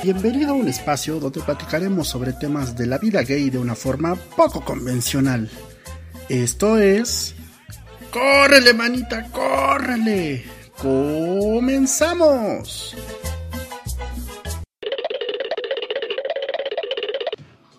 Bienvenido a un espacio donde platicaremos sobre temas de la vida gay de una forma poco convencional. Esto es... ¡Córrele, manita, córrele! ¡Comenzamos!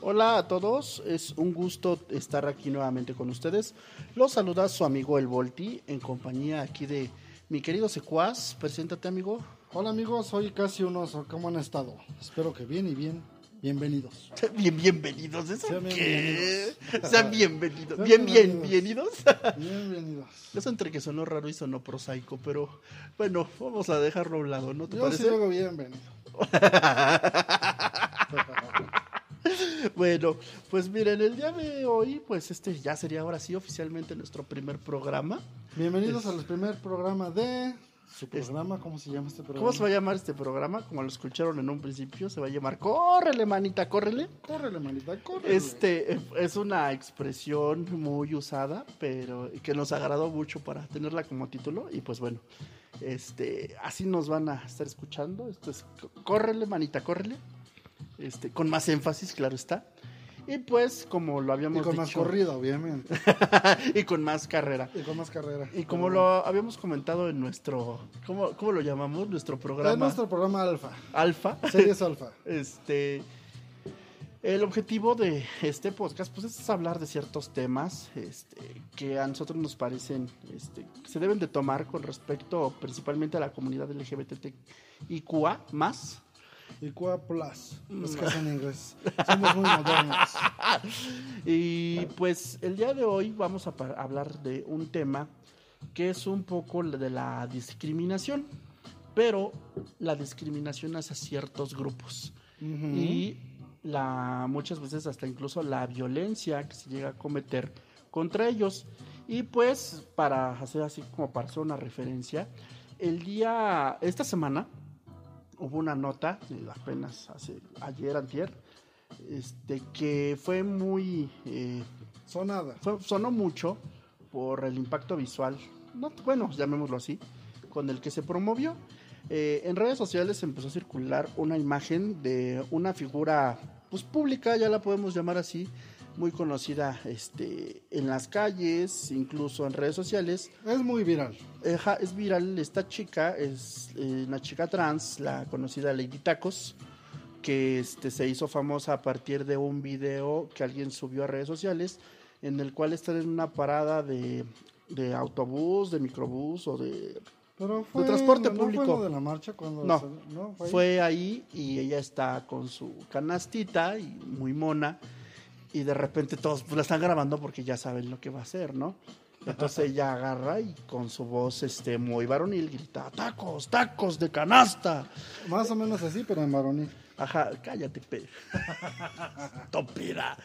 Hola a todos, es un gusto estar aquí nuevamente con ustedes. Los saluda su amigo El Volti en compañía aquí de mi querido secuaz. Preséntate, amigo. Hola amigos, soy casi un oso. ¿Cómo han estado? Espero que bien y bien. Bienvenidos. Bien, bienvenidos. ¿Eso Sean qué? bienvenidos. Sean bienvenidos. Bien, bien, bienvenidos. bienvenidos. Eso entre que sonó raro y sonó prosaico, pero bueno, vamos a dejarlo a un lado, ¿no te Yo sí parece? digo bienvenido. Bueno, pues miren, el día de hoy, pues este ya sería ahora sí oficialmente nuestro primer programa. Bienvenidos al primer programa de su programa. ¿Cómo se llama este programa? ¿Cómo se va a llamar este programa? Como lo escucharon en un principio, se va a llamar Córrele, manita, córrele. Córrele, manita, córrele. Este es una expresión muy usada, pero que nos agradó mucho para tenerla como título. Y pues bueno, este, así nos van a estar escuchando. Esto es córrele, manita, córrele. Este, con más énfasis, claro está. Y pues, como lo Y habíamos con más dicho, corrida, obviamente. y con más carrera. Y con más carrera. Y como lo habíamos comentado en nuestro, ¿cómo, cómo lo llamamos? Nuestro Es programa nuestro programa Alfa. Alfa. Series Alfa. Este. El objetivo de este podcast pues es hablar de ciertos temas este, que a nosotros nos parecen este, que se deben de tomar con respecto principalmente a la comunidad LGBTIQA más. Y Qua Plus. Mm. Es que es en inglés. Somos muy modernos. Y pues el día de hoy vamos a hablar de un tema que es un poco de la discriminación, pero la discriminación hacia ciertos grupos. Y la muchas veces hasta incluso la violencia que se llega a cometer contra ellos y pues para hacer así como para hacer una referencia el día esta semana hubo una nota apenas hace ayer antier este que fue muy eh, Sonada. fue- sonó mucho por el impacto visual, no, bueno, llamémoslo así, con el que se promovió. Eh, en redes sociales empezó a circular una imagen de una figura pues pública, ya la podemos llamar así, muy conocida este, en las calles, incluso en redes sociales. Es muy viral. Eja, es viral esta chica, es eh, una chica trans, la conocida Lady Tacos, que este, se hizo famosa a partir de un video que alguien subió a redes sociales, en el cual está en una parada de, de autobús, de microbús o de... Pero fue, transporte ¿no fue público. lo de la marcha cuando No. se- no fue, ahí? Fue ahí y ella está con su canastita y muy mona y de repente todos pues, la están grabando porque ya saben lo que va a hacer, ¿no? Entonces ella agarra y con su voz este muy varonil grita, tacos, tacos de canasta. Más o menos así, pero en varonil. Ajá, cállate, pe. Topira.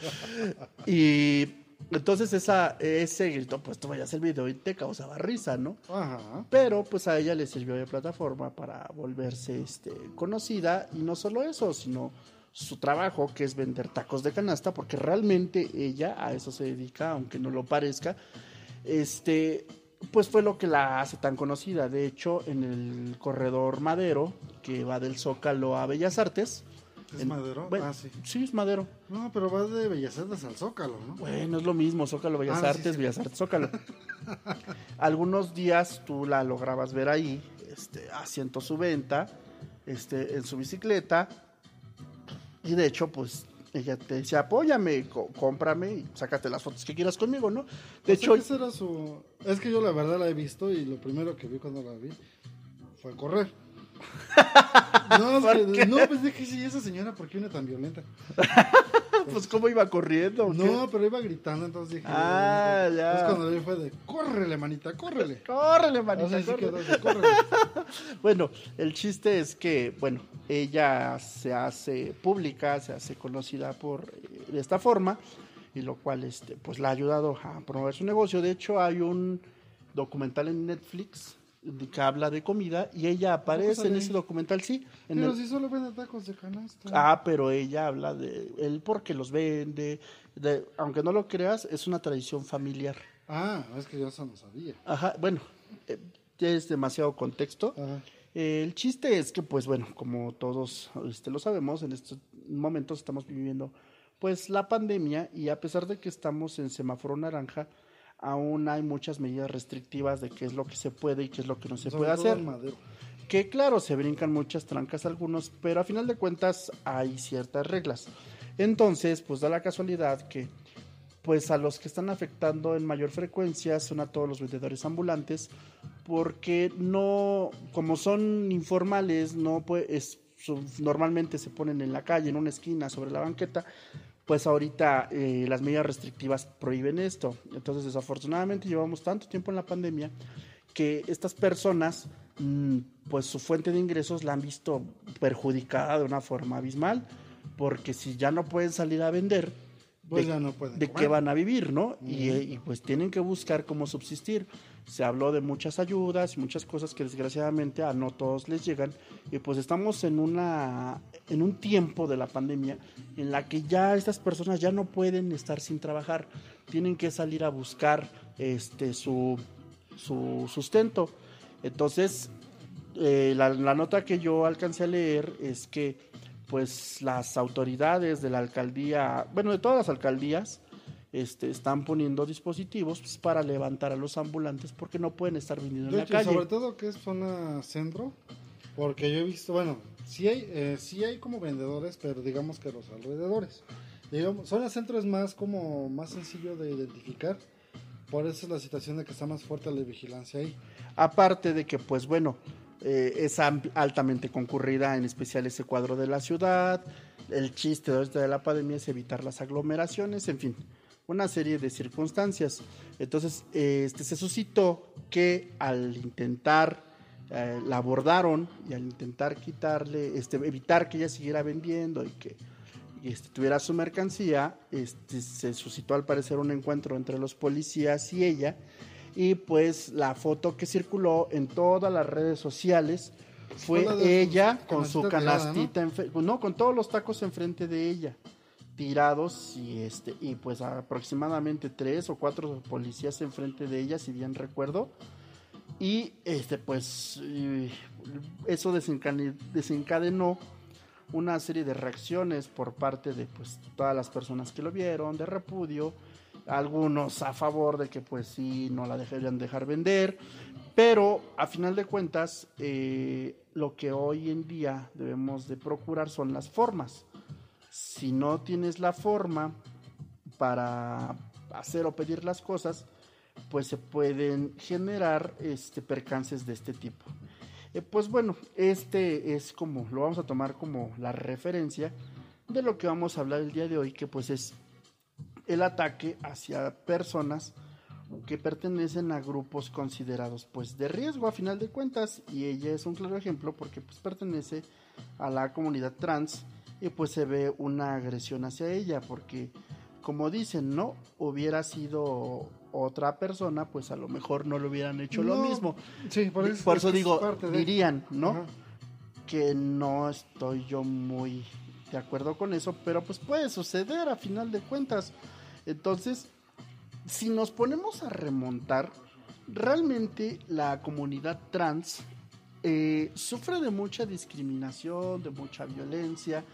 Y entonces esa, ese grito, pues tú vayas el video y te causaba risa, ¿no? Ajá. Pero pues a ella le sirvió de plataforma para volverse este, conocida y no solo eso, sino su trabajo que es vender tacos de canasta, porque realmente ella a eso se dedica, aunque no lo parezca, este, pues fue lo que la hace tan conocida. De hecho, en el corredor Madero, que va del Zócalo a Bellas Artes, ¿Es en- Madero? bueno, ah, sí. Sí, es Madero. No, pero vas de Bellas Artes al Zócalo, ¿no? Bueno, es lo mismo, Zócalo, Bellas Ah, sí, Artes, sí. Bellas Artes, Zócalo. Algunos días tú la lograbas ver ahí, este, haciendo su venta, este, en su bicicleta. Y de hecho, pues, ella te decía, apóyame, co- cómprame y sácate las fotos que quieras conmigo, ¿no? De hecho, ese era su... Es que yo la verdad la he visto y lo primero que vi cuando la vi fue correr. No, es ¿Por que- no, pues dije, sí, esa señora, ¿por qué viene tan violenta? pues, ¿cómo iba corriendo? No, pero iba gritando, entonces dije... Ah, ya. Entonces cuando vi fue de, córrele, manita, córrele. Córrele, manita, sí córrele. quedó de, córrele. Bueno, el chiste es que, bueno, ella se hace pública, se hace conocida por eh, de esta forma, y lo cual, este, pues, la ha ayudado a promover su negocio. De hecho, hay un documental en Netflix que habla de comida y ella aparece en ese documental, sí. En Pero el- si solo vende tacos de canasta. Ah, pero ella habla de él porque los vende, de, aunque no lo creas, es una tradición familiar. Ah, es que yo eso no sabía. Ajá, bueno, eh, es demasiado contexto. Ajá. El chiste es que, pues bueno, como todos este, lo sabemos, en estos momentos estamos viviendo pues la pandemia y a pesar de que estamos en semáforo naranja, aún hay muchas medidas restrictivas de qué es lo que se puede y qué es lo que no se Sobre puede hacer. Que claro, se brincan muchas trancas algunos, pero a final de cuentas hay ciertas reglas. Entonces, pues da la casualidad que pues a los que están afectando en mayor frecuencia son a todos los vendedores ambulantes porque no como son informales, no pues normalmente se ponen en la calle en una esquina sobre la banqueta, pues ahorita eh, las medidas restrictivas prohíben esto. Entonces, desafortunadamente llevamos tanto tiempo en la pandemia que estas personas, mm, pues su fuente de ingresos la han visto perjudicada de una forma abismal, porque si ya no pueden salir a vender, Pues de, ya no pueden de comer. qué van a vivir, ¿no? y, eh, y, pues tienen que buscar cómo subsistir. Se habló de muchas ayudas y muchas cosas que desgraciadamente a no todos les llegan. Y pues estamos en una en un tiempo de la pandemia en la que ya estas personas ya no pueden estar sin trabajar. Tienen que salir a buscar este su, su sustento. Entonces, eh, la, la nota que yo alcancé a leer es que pues las autoridades de la alcaldía, bueno, de todas las alcaldías, este, están poniendo dispositivos pues, para levantar a los ambulantes porque no pueden estar vendiendo en De la hecho, calle. sobre todo que es zona centro, porque yo he visto, bueno, sí hay, eh, sí hay como vendedores, pero digamos que los alrededores. Digamos, zona centro es más como más sencillo de identificar, por eso es la situación de que está más fuerte la vigilancia ahí. Aparte de que, pues bueno, eh, es am- altamente concurrida, en especial ese cuadro de la ciudad. El chiste de la pandemia es evitar las aglomeraciones, en fin, una serie de circunstancias. Entonces, este, se suscitó que al intentar, eh, la abordaron y al intentar quitarle, este, evitar que ella siguiera vendiendo y que y, este, tuviera su mercancía, este, se suscitó al parecer un encuentro entre los policías y ella y pues la foto que circuló en todas las redes sociales fue ella con su canastita enfe- ¿no? con todos los tacos enfrente de ella, tirados y este y pues aproximadamente tres o cuatro policías enfrente de ella, si bien recuerdo. Y este pues eso desencadenó una serie de reacciones por parte de pues todas las personas que lo vieron, de repudio, algunos a favor de que pues sí no la dejarían dejar vender, pero a final de cuentas eh, lo que hoy en día debemos de procurar son las formas. Si no tienes la forma para hacer o pedir las cosas, pues se pueden generar este percances de este tipo. Eh, pues bueno, este es como, lo vamos a tomar como la referencia de lo que vamos a hablar el día de hoy, que pues es el ataque hacia personas que pertenecen a grupos considerados pues de riesgo a final de cuentas y ella es un claro ejemplo porque pues pertenece a la comunidad trans y pues se ve una agresión hacia ella porque como dicen no hubiera sido otra persona pues a lo mejor no le hubieran hecho lo mismo Sí, por eso, por eso es que es digo parte de- dirían no Ajá. que no estoy yo muy de acuerdo con eso, pero pues puede suceder a final de cuentas. Entonces, si nos ponemos a remontar, realmente la comunidad trans eh, sufre de mucha discriminación, de mucha violencia,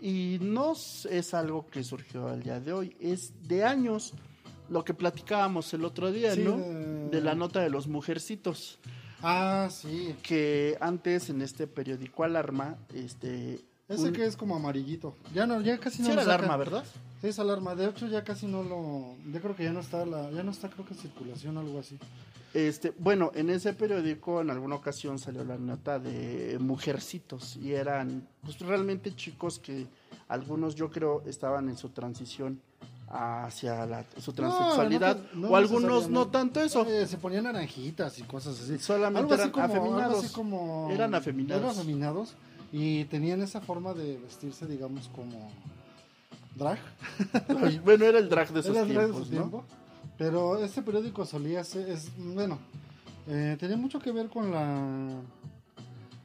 y no es algo que surgió al día de hoy, es de años. Lo que platicábamos el otro día, Sí, ¿no? de- De la nota de los mujercitos Ah, sí. que antes en este periódico Alarma, este... Ese un- que es como amarillito. Ya no, ya casi no Sí era. Alarma, ¿verdad? Sí, es alarma. De hecho, ya casi no lo. Yo creo que ya no está, la, ya no está, creo que en circulación o algo así. Este, bueno, en ese periódico en alguna ocasión salió la nota de mujercitos y eran pues, realmente chicos que algunos yo creo estaban en su transición hacia la, su transexualidad no, no o algunos no tanto eso. Eh, se ponían naranjitas y cosas así. Solamente eran como- afeminados. como- Eran afeminados. Eran afeminados y tenían esa forma de vestirse, digamos, como drag. Bueno, era el drag de esos Era el drag de tiempos, su ¿no? tiempo. Pero este periódico solía ser, es, bueno, eh, tenía mucho que ver con la...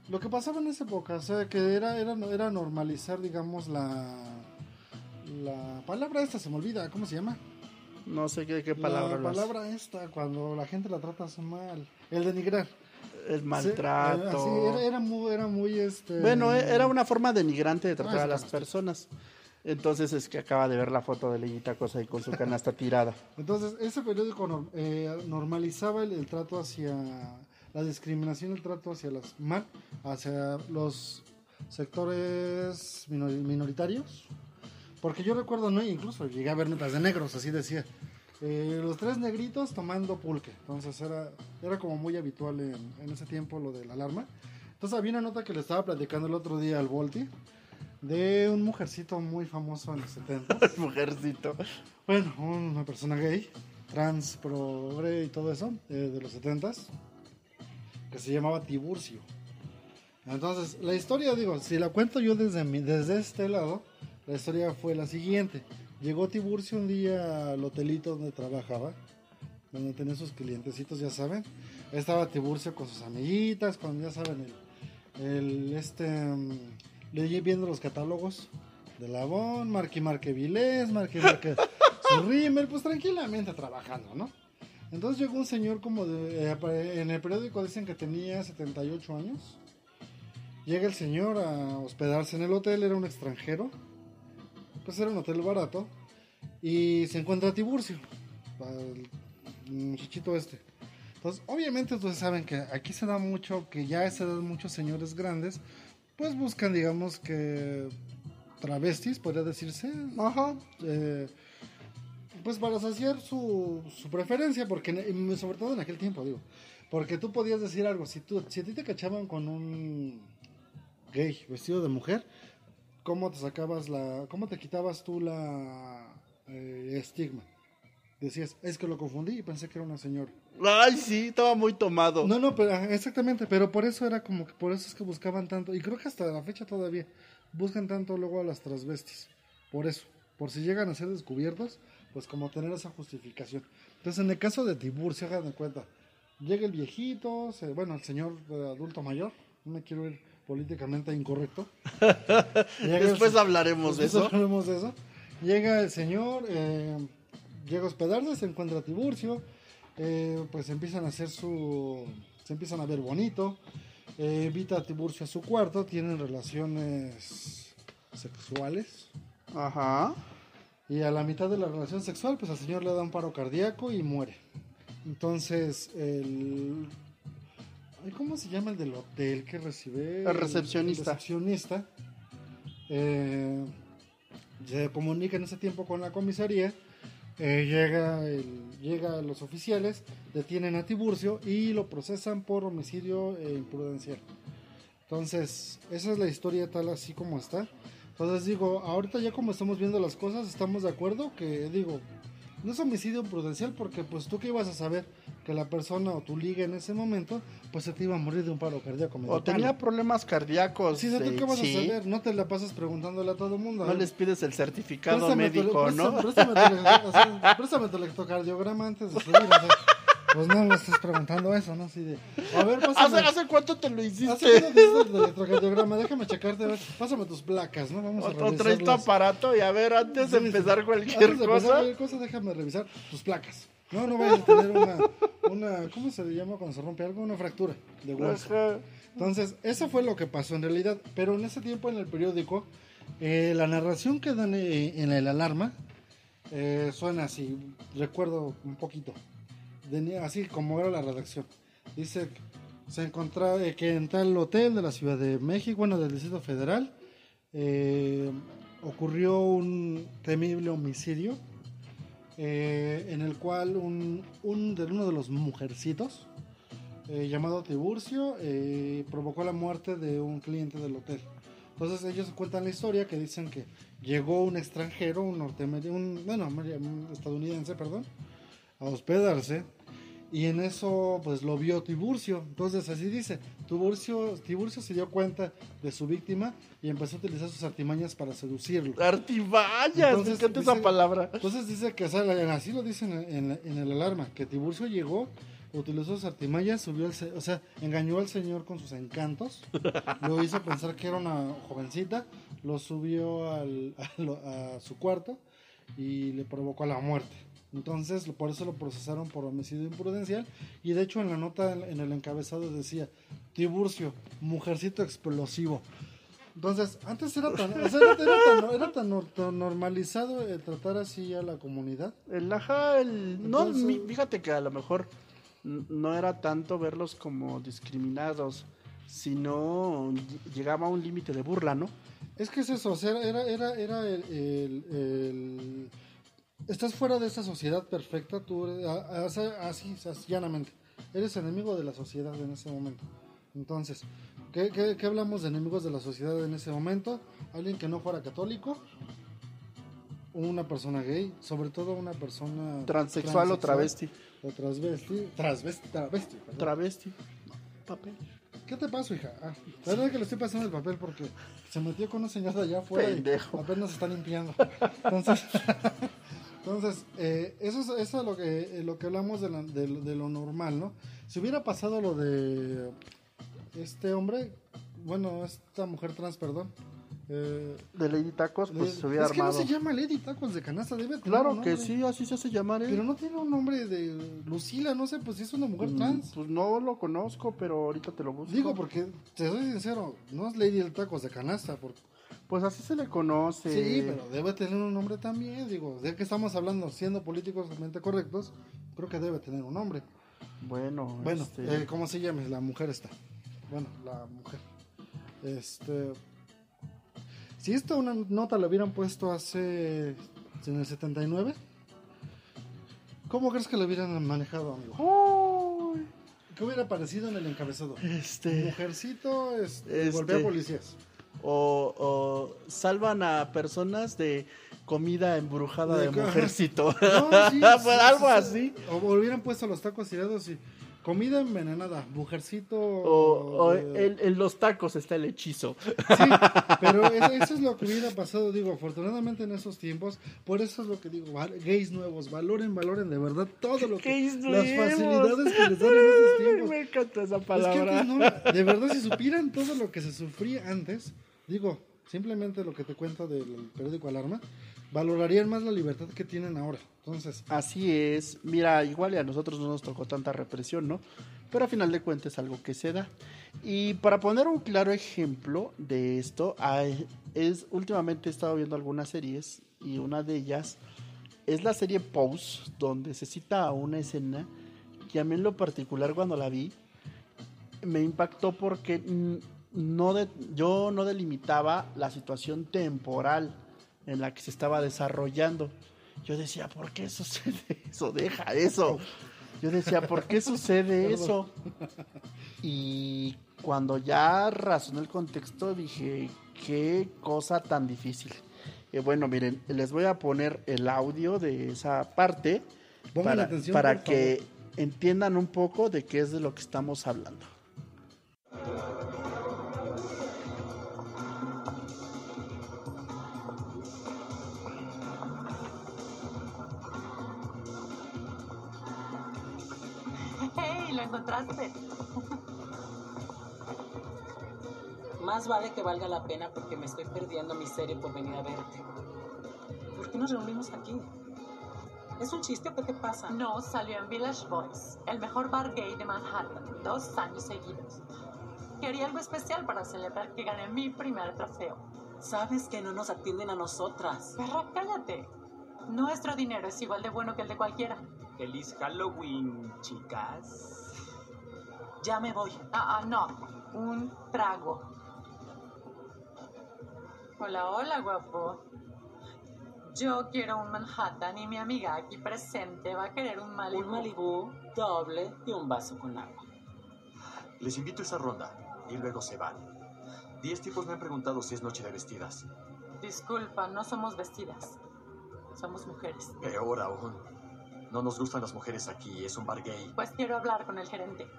Lo que pasaba en esa época, o sea, que era, era, era normalizar, digamos, la... La palabra esta se me olvida, ¿cómo se llama? No sé qué, qué palabra La palabra esta, cuando la gente la trata mal. El denigrar. El maltrato. Sí, era, era, muy, era muy este. Bueno, e, era una forma denigrante de tratar Ah, a las personas. Entonces es que acaba de ver la foto de Leñita Cosa ahí con su canasta tirada. Entonces, ese periódico eh, normalizaba el, el trato hacia la discriminación, el trato hacia las mal, hacia los sectores minor- minoritarios. Porque yo recuerdo, no, incluso llegué a ver notas de negros, así decía. Eh, los tres negritos tomando pulque. Entonces era, era como muy habitual en, en ese tiempo lo de la alarma. Entonces había una nota que le estaba platicando el otro día al Volti de un mujercito muy famoso en los 70. Mujercito. Bueno, una persona gay, trans, progre y todo eso, eh, de los 70 que se llamaba Tiburcio. Entonces, la historia, digo, si la cuento yo desde, mi- desde este lado, la historia fue la siguiente. Llegó Tiburcio un día al hotelito donde trabajaba, donde tenía sus clientecitos, ya saben. Estaba Tiburcio con sus amiguitas, con, ya saben, el, el este, mm, leí viendo los catálogos de Labón, Marque Marque Vilés, Marque Marque su pues tranquilamente trabajando, ¿no? Entonces llegó un señor como de, eh, en el periódico dicen que tenía 78 años. Llega el señor a hospedarse en el hotel, era un extranjero. Pues era un hotel barato. Y se encuentra Tiburcio, al muchachito este. Entonces, obviamente ustedes saben que aquí se da mucho, que ya a esa edad muchos señores grandes, pues buscan, digamos que travestis, podría decirse. Ajá. eh, pues para saciar su, su preferencia, porque sobre todo en aquel tiempo, digo. Porque tú podías decir algo, si, tú, si a ti te cachaban con un gay vestido de mujer, ¿cómo te sacabas la, cómo te quitabas tú la eh, estigma? Decías, es que lo confundí y pensé que era una señora. Ay, sí, estaba muy tomado. No, no, pero exactamente, pero por eso era como que por eso es que buscaban tanto, y creo que hasta la fecha todavía buscan tanto luego a las transvestis. Por eso, por si llegan a ser descubiertos, pues como tener esa justificación. Entonces, en el caso de Tiburcio, hagan de cuenta, llega el viejito, se- bueno, el señor eh, adulto mayor, no me quiero ir políticamente incorrecto. El Después hablaremos de eso. hablaremos de eso. Llega el señor, eh, llega a hospedarse, se encuentra a Tiburcio, eh, pues empiezan a hacer su... se empiezan a ver bonito, eh, invita a Tiburcio a su cuarto, tienen relaciones sexuales. Ajá. Y a la mitad de la relación sexual, pues al señor le da un paro cardíaco y muere. Entonces, el... ¿Cómo se llama el del hotel que recibe? El recepcionista. El recepcionista. eh, se comunica en ese tiempo con la comisaría. eh, llega, el- llega los oficiales, detienen a Tiburcio y lo procesan por homicidio e imprudencial. Entonces, esa es la historia tal así como está. Entonces digo, ahorita ya como estamos viendo las cosas, estamos de acuerdo que digo, no es homicidio prudencial porque pues tú que ibas a saber que la persona o tu liga en ese momento, pues se te iba a morir de un paro cardíaco. O tenía problemas cardíacos. Sí, ¿tú eh, qué vas sí. a saber? No te la pasas preguntándole a todo el mundo. No ¿eh? les pides el certificado Préstame tu- médico, ¿no? préstame- Préstame, tu, préstame tu electrocardiograma antes de subir. o sea, pues no me estés preguntando eso, ¿no? Así de, a ver, ¿Hace, pásame. ¿Hace cuánto te lo ¿Hace hiciste? cuánto te hiciste el electrocardiograma? Déjame checarte, a ver, pásame tus placas, ¿no? Vamos a o traes tu aparato y a ver, antes de empezar cualquier Antes de empezar cosa. cualquier cosa, déjame revisar tus placas. No, no vayas a tener una, una, ¿cómo se le llama cuando se rompe algo? Una fractura de hueso. Entonces, eso fue lo que pasó en realidad. Pero en ese tiempo en el periódico, eh, la narración que dan eh, en el alarma eh, suena así. Recuerdo un poquito. De- así como era la redacción. Dice se encontraba que en tal hotel de la Ciudad de México, bueno, del Distrito Federal, eh, ocurrió un temible homicidio eh, en el cual un, un de uno de los mujercitos eh, llamado Tiburcio eh, provocó la muerte de un cliente del hotel. Entonces ellos cuentan la historia que dicen que llegó un extranjero, un norteamericano, un, bueno, un estadounidense, perdón, a hospedarse y en eso pues lo vio Tiburcio. Entonces así dice, Tiburcio, Tiburcio se dio cuenta de su víctima y empezó a utilizar sus artimañas para seducirlo. Artimañas, me Entonces, encanta dice- esa palabra. Entonces dice que, o sea, así lo dicen en, en- en el alarma, que Tiburcio llegó, utilizó sus artimañas, subió el, o sea, engañó al señor con sus encantos, lo hizo pensar que era una jovencita, lo subió al- a su cuarto y le provocó la muerte. Entonces, por eso lo procesaron por homicidio imprudencial. Y de hecho, en la nota, en el encabezado decía: Tiburcio, mujercito explosivo. Entonces, antes era tan, o sea, era, tan, era tan nor- tan normalizado eh, tratar así a la comunidad. El ajá, el... No, Entonces- fíjate que a lo mejor no era tanto verlos como discriminados, sino ll- llegaba a un límite de burla, ¿no? Es que es eso, era, era, era el, el- el- Estás fuera de esta sociedad perfecta, tú así, así, llanamente. Eres enemigo de la sociedad en ese momento. Entonces, ¿qué, qué, qué hablamos de enemigos de la sociedad en ese momento? Alguien que no fuera católico, una persona gay, sobre todo una persona... Transexual o travesti. O transvesti, transvesti, travesti, perdón. Travesti. Papel. ¿Qué te pasa, hija? Ah, la verdad es que le estoy pasando el papel porque se metió con una señora allá afuera Pendejo. y apenas está limpiando. Entonces, entonces eh, eso es, eso es lo que eh, lo que hablamos de, la- de lo normal, ¿no? Si hubiera pasado lo de este hombre, bueno, esta mujer trans, perdón. Eh, De Lady Tacos, pues se hubiera es que no armado. se llama Lady Tacos de canasta, debe tener Claro un que sí, así se hace llamar, ¿eh? Pero no tiene un nombre de Lucila, no sé, pues si es una mujer Mm, trans. Pues no lo conozco, pero ahorita te lo busco. Digo, porque te soy sincero, no es Lady del Tacos de canasta, porque Pues así se le conoce. Sí, pero debe tener un nombre también, digo, de que estamos hablando, siendo políticamente correctos, creo que debe tener un nombre. Bueno, Bueno, este, eh, ¿cómo se llama? La mujer está. Bueno, la mujer. Este... Si esta una nota la hubieran puesto hace... en el 79, ¿cómo crees que la hubieran manejado, amigo? ¿Qué hubiera aparecido en el encabezado? este, Mujercito este, Este- golpea policías. o, o salvan a personas de comida embrujada de, mujercito. No, sí, sí, algo sí, así. sí. O hubieran puesto los tacos tirados y comida envenenada, mujercito. O, o en, en los tacos está el hechizo. Sí, pero eso, es lo que hubiera pasado, digo, afortunadamente en esos tiempos, por eso es lo que digo, gays nuevos, valoren, valoren de verdad todo lo que, Gays las nuevos. facilidades que les dan en esos tiempos. Me encanta esa Es que palabra. antes no- de verdad, si supieran todo lo que se sufría antes, digo, simplemente lo que te cuento del periódico Alarma, valorarían más la libertad que tienen ahora. Entonces, Así es. Mira, igual a nosotros no nos tocó tanta represión, ¿no? Pero a final de cuentas es algo que se da. Y para poner un claro ejemplo de esto, es últimamente he estado viendo algunas series y una de ellas es la serie Pose, donde se cita una escena que a mí en lo particular cuando la vi me impactó porque no de- yo no delimitaba la situación temporal en la que se estaba desarrollando. Yo decía, ¿por qué sucede eso? Deja eso. Yo decía, ¿por qué sucede eso? Y cuando ya razoné el contexto, dije, qué cosa tan difícil. Eh, bueno, miren, les voy a poner el audio de esa parte Pongan para, atención, para que entiendan un poco de qué es de lo que estamos hablando. ¡Lo encontraste! Más vale que valga la pena porque me estoy perdiendo mi serie por venir a verte. ¿Por qué nos reunimos aquí? ¿Es un chiste o qué te pasa? No, salió en Village Boys, el mejor bar gay de Manhattan, dos años seguidos. Quería algo especial para celebrar que gané mi primer trofeo. Sabes que no nos atienden a nosotras. Perra, cállate. Nuestro dinero es igual de bueno que el de cualquiera. Feliz Halloween, chicas. Ya me voy. Ah, ah, no. Un trago. Hola, hola, guapo. Yo quiero un Manhattan y mi amiga aquí presente va a querer un Malibu. Un Malibu doble y un vaso con agua. Les invito a esa ronda y luego se van. Diez tipos me han preguntado si es noche de vestidas. Disculpa, no somos vestidas. Somos mujeres. Peor aún. No nos gustan las mujeres aquí, es un bar gay. Pues quiero hablar con el gerente.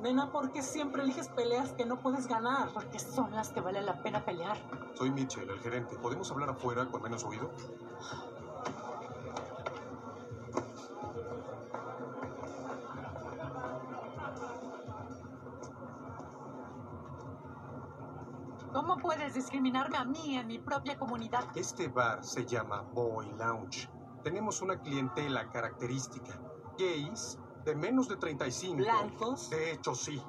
Nena, ¿por qué siempre eliges peleas que no puedes ganar? Porque son las que vale la pena pelear. Soy Mitchell, el gerente. ¿Podemos hablar afuera con menos ruido? ¿Cómo ¿Cómo puedes discriminarme a mí en mi propia comunidad? Este bar se llama Boy Lounge. Tenemos una clientela característica. Gays de menos de 35. ¿Blancos? De hecho, sí.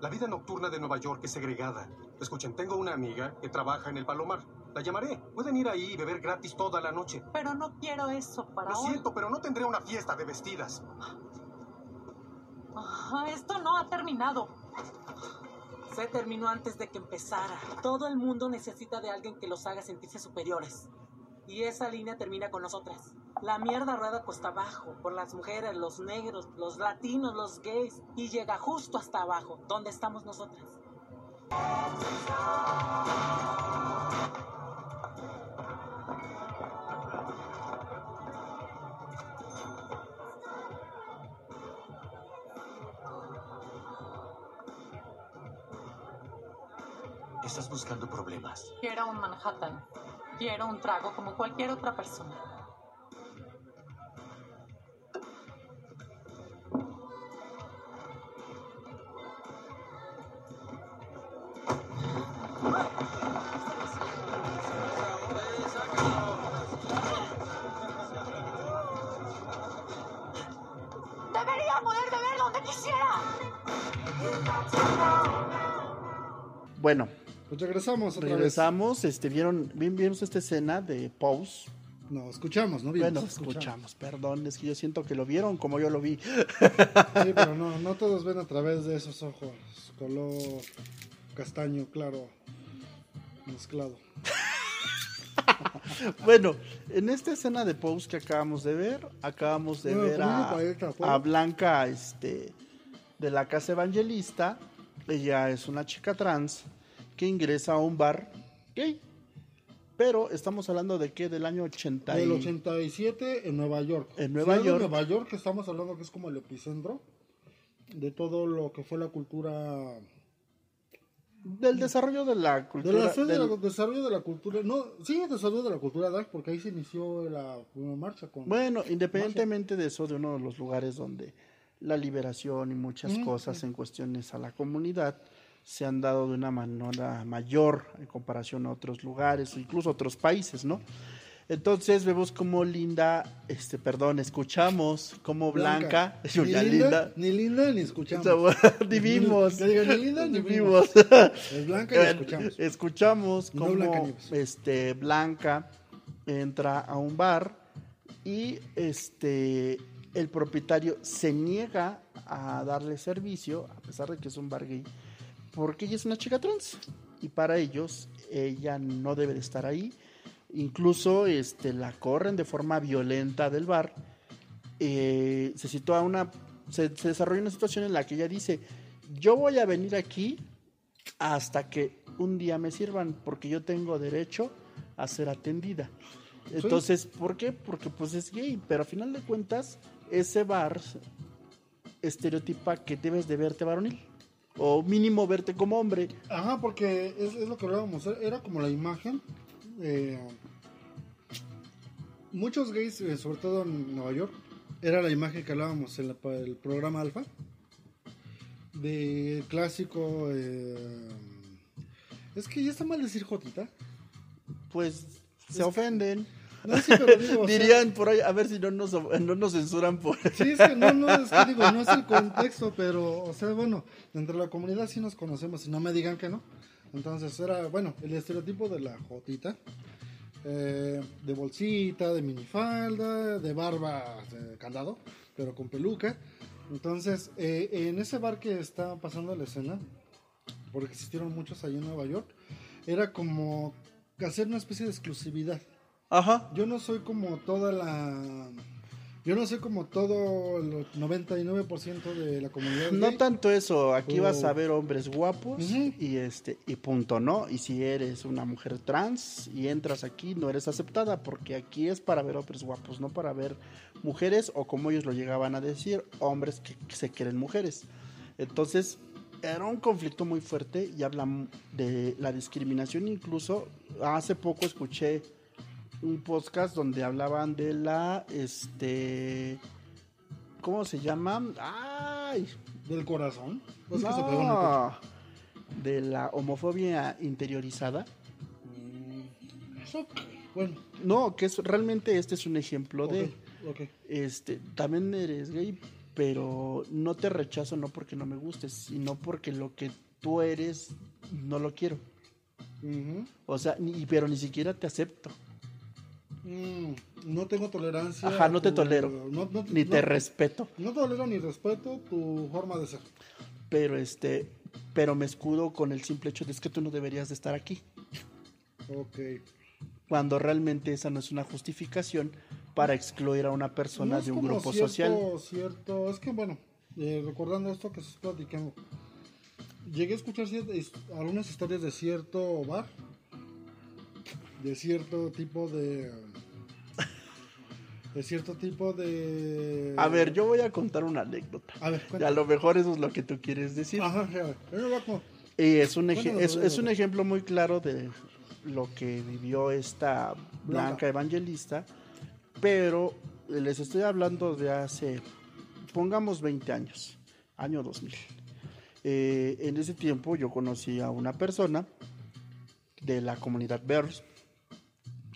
La vida nocturna de Nueva York es segregada. Escuchen, tengo una amiga que trabaja en el Palomar. La llamaré. Pueden ir ahí y beber gratis toda la noche. Pero no quiero eso para Lo hoy. siento, pero no tendré una fiesta de vestidas. Ah, Esto no ha terminado. Se terminó antes de que empezara. Todo el mundo necesita de alguien que los haga sentirse superiores. Y esa línea termina con nosotras. La mierda rueda cuesta abajo, por las mujeres, los negros, los latinos, los gays, y llega justo hasta abajo, donde estamos nosotras. Estás buscando problemas. Quiero un Manhattan. Quiero un trago como cualquier otra persona. Regresamos otra regresamos. Este, ¿vieron, ¿Vimos esta escena de Pose? No, escuchamos, no vimos. Bueno, escuchamos, perdón, es que yo siento que lo vieron como yo lo vi. Sí, pero no, no todos ven a través de esos ojos. Color castaño, claro, mezclado. Bueno, en esta escena de Pose que acabamos de ver, acabamos de Bueno, ver a, a Blanca este, de la Casa Evangelista. Ella es una chica trans que ingresa a un bar gay. Pero estamos hablando de qué? Del año 80. y- Del 87 en Nueva York. En Nueva de York. Nueva York, que estamos hablando que es como el epicentro de todo lo que fue la cultura. Del desarrollo de la De cultura. del- del desarrollo de la cultura. No, sí, el desarrollo de la cultura dark, porque ahí se inició la primera marcha con. Bueno, independientemente de eso, de uno de los lugares donde la liberación y muchas Mm, cosas en cuestiones a la comunidad se han dado de una manera mayor en comparación a otros lugares o incluso otros países, ¿no? Entonces vemos como Linda, este, perdón, escuchamos como Blanca, Ni linda, Linda, ni linda ni escuchamos. ni vimos, diga, ni linda ni ni vimos. Es blanca y escuchamos. Escuchamos No como Blancanieves. este Blanca entra a un bar y este el propietario se niega a darle servicio a pesar de que es un bar gay porque ella es una chica trans y para ellos ella no debe de estar ahí incluso este la corren de forma violenta del bar Eh, se sitúa una se, se desarrolla una situación en la que ella dice yo voy a venir aquí hasta que un día me sirvan, porque yo tengo derecho a ser atendida. Entonces, ¿por qué? Porque pues es gay, pero a final de cuentas, ese bar estereotipa que debes de verte varonil, o mínimo verte como hombre. Ajá, porque es, es lo que hablábamos. Era como la imagen. eh, muchos gays, eh, sobre todo en Nueva York, era la imagen que hablábamos en la- el programa Alfa. De clásico. eh, es que ya está mal decir Jotita. Pues se ofenden. No, sí, pero digo, o sea, Dirían por ahí, a ver si no nos, no nos censuran por... Sí, es que no, no, es que digo, no es el contexto, pero, o sea, bueno, dentro de la comunidad sí nos conocemos y no me digan que no. Entonces era, bueno, el estereotipo de la jotita, eh, de bolsita, de minifalda, de barba de candado, pero con peluca. Entonces, eh, en ese bar que está pasando la escena, porque existieron muchos ahí en Nueva York, era como hacer una especie de exclusividad Ajá. yo no soy como toda la yo no soy como todo el 99% de la comunidad No gay. tanto eso, aquí vas a ver hombres guapos y este y punto, ¿no? Y si eres una mujer trans y entras aquí no eres aceptada porque aquí es para ver hombres guapos, no para ver mujeres o como ellos lo llegaban a decir, hombres que, que se quieren mujeres. Entonces, era un conflicto muy fuerte y hablan de la discriminación incluso hace poco escuché un podcast donde hablaban de la este ¿cómo se llama? Ay, del corazón. Pues que se no. de la homofobia interiorizada. Mm, eso, bueno, No, que es realmente este es un ejemplo de ok, ok. este también eres gay, pero no te rechazo no porque no me gustes, sino porque lo que tú eres no lo quiero. O sea, ni, pero ni siquiera te acepto, no tengo tolerancia. Ajá, no te tolero. no- no- ni te respeto, No tolero ni respeto tu forma de ser. pero este pero me escudo con el simple hecho de es que tú no deberías de estar aquí, Ok. cuando realmente esa no es una justificación para excluir a una persona de un como grupo cierto- social. Cierto, es que bueno, eh, recordando esto que estás platicando, llegué a escuchar algunas historias de cierto bar, de cierto tipo de. De cierto tipo de. A ver, yo voy a contar una anécdota. A ver, Y a lo mejor eso es lo que tú quieres decir. Ajá, a ver, voy a como- Y es un, Cuéntanos, es, es un ejemplo muy claro de lo que vivió esta blanca Blanca. evangelista, pero les estoy hablando de hace, pongamos 20 años, año 2000. Eh, en ese tiempo yo conocí a una persona de la comunidad Bears,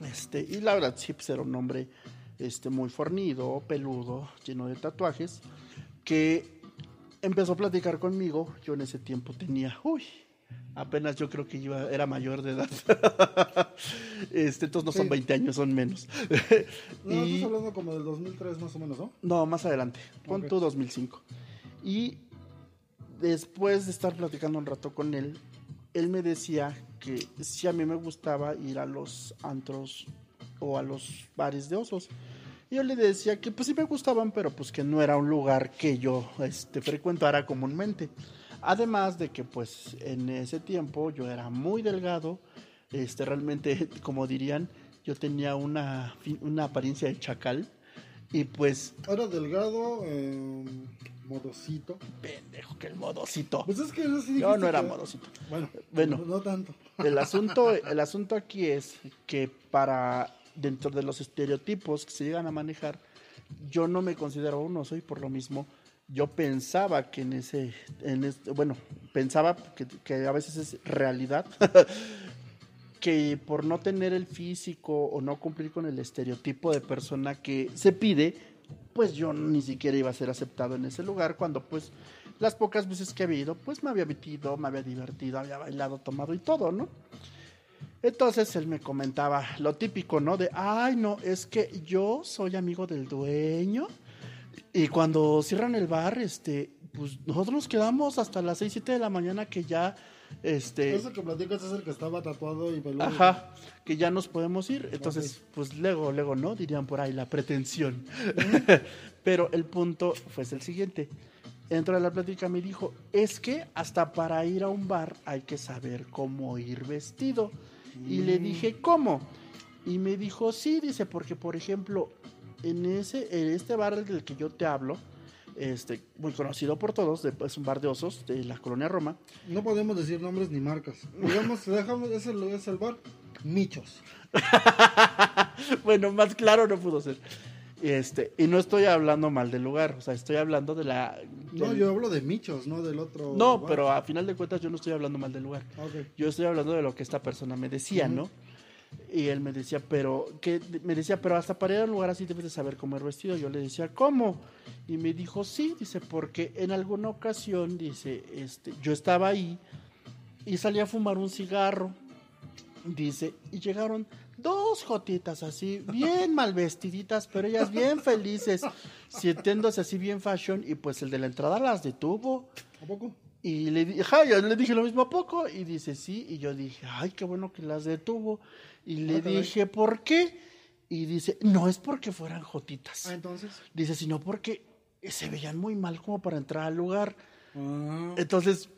este, y la verdad sí, pues era un hombre este, muy fornido, peludo, lleno de tatuajes, que empezó a platicar conmigo. Yo en ese tiempo tenía, uy, apenas yo creo que iba, era mayor de edad. este, entonces no son Sí. 20 años, son menos. No, Y- estás hablando como del 2003 más o menos, ¿no? no, más adelante, pon Ok. tú 2005. Y después de estar platicando un rato con él, él me decía que si a mí me gustaba ir a los antros o a los bares de osos. Y yo le decía que pues sí me gustaban, pero pues que no era un lugar que yo este, frecuentara comúnmente. Además de que pues en ese tiempo yo era muy delgado, este realmente como dirían, yo tenía una, una apariencia de chacal y pues Era delgado, eh, modosito. pendejo que el modosito. Pues es que eso sí Yo no era que- modosito. Bueno, Bueno. no, no tanto. El asunto, el asunto aquí es que para dentro de los estereotipos que se llegan a manejar, yo no me considero uno, soy por lo mismo. Yo pensaba que en ese, en este- bueno, pensaba que, que a veces es realidad, que por no tener el físico o no cumplir con el estereotipo de persona que se pide, pues yo ni siquiera iba a ser aceptado en ese lugar cuando pues las pocas veces que había ido, pues me había metido, me había divertido, había bailado, tomado y todo, ¿no? Entonces él me comentaba lo típico, ¿no? De, ay, no, es que yo soy amigo del dueño y cuando cierran el bar, este, pues nosotros nos quedamos hasta las 6, 7 de la mañana que ya, este... Ese que platicas es el que estaba tatuado y peludo. Ajá, que ya nos podemos ir. Entonces, pues luego, luego, ¿no? Dirían por ahí la pretensión. Pero el punto fue el siguiente. Dentro de la plática me dijo, es que hasta para ir a un bar hay que saber cómo ir vestido. Y le dije, ¿cómo? Y me dijo, sí, dice, porque por ejemplo, en ese, en este bar del que yo te hablo, este, muy conocido por todos, de- es un bar de osos de la colonia Roma, No podemos decir nombres ni marcas. Digamos, dejamos, es el, es el bar Michos. bueno, más claro no pudo ser. Este, y no estoy hablando mal del lugar, o sea, estoy hablando de la... No, yo hablo de Michos, no del otro. No, pero a final de cuentas yo no estoy hablando mal del lugar. Ah, ok. Yo estoy hablando de lo que esta persona me decía, ¿no? Y él me decía, pero, que me decía, pero hasta para ir a un lugar así debes de saber cómo ir vestido. Yo le decía, ¿cómo? Y me dijo, sí, dice, porque en alguna ocasión, dice, este, yo estaba ahí y salí a fumar un cigarro. Dice, y llegaron dos jotitas así, bien mal vestiditas, pero ellas bien felices, sintiéndose así bien fashion, y pues el de la entrada las detuvo. ¿A poco? Y le, di- ajá, yo le dije lo mismo a poco y dice sí y yo dije, ay, qué bueno que las detuvo. Y le Ah, dije, ¿por qué? Y dice, no es porque fueran jotitas. Ah, entonces. Dice, sino porque se veían muy mal como para entrar al lugar. Ah, Entonces,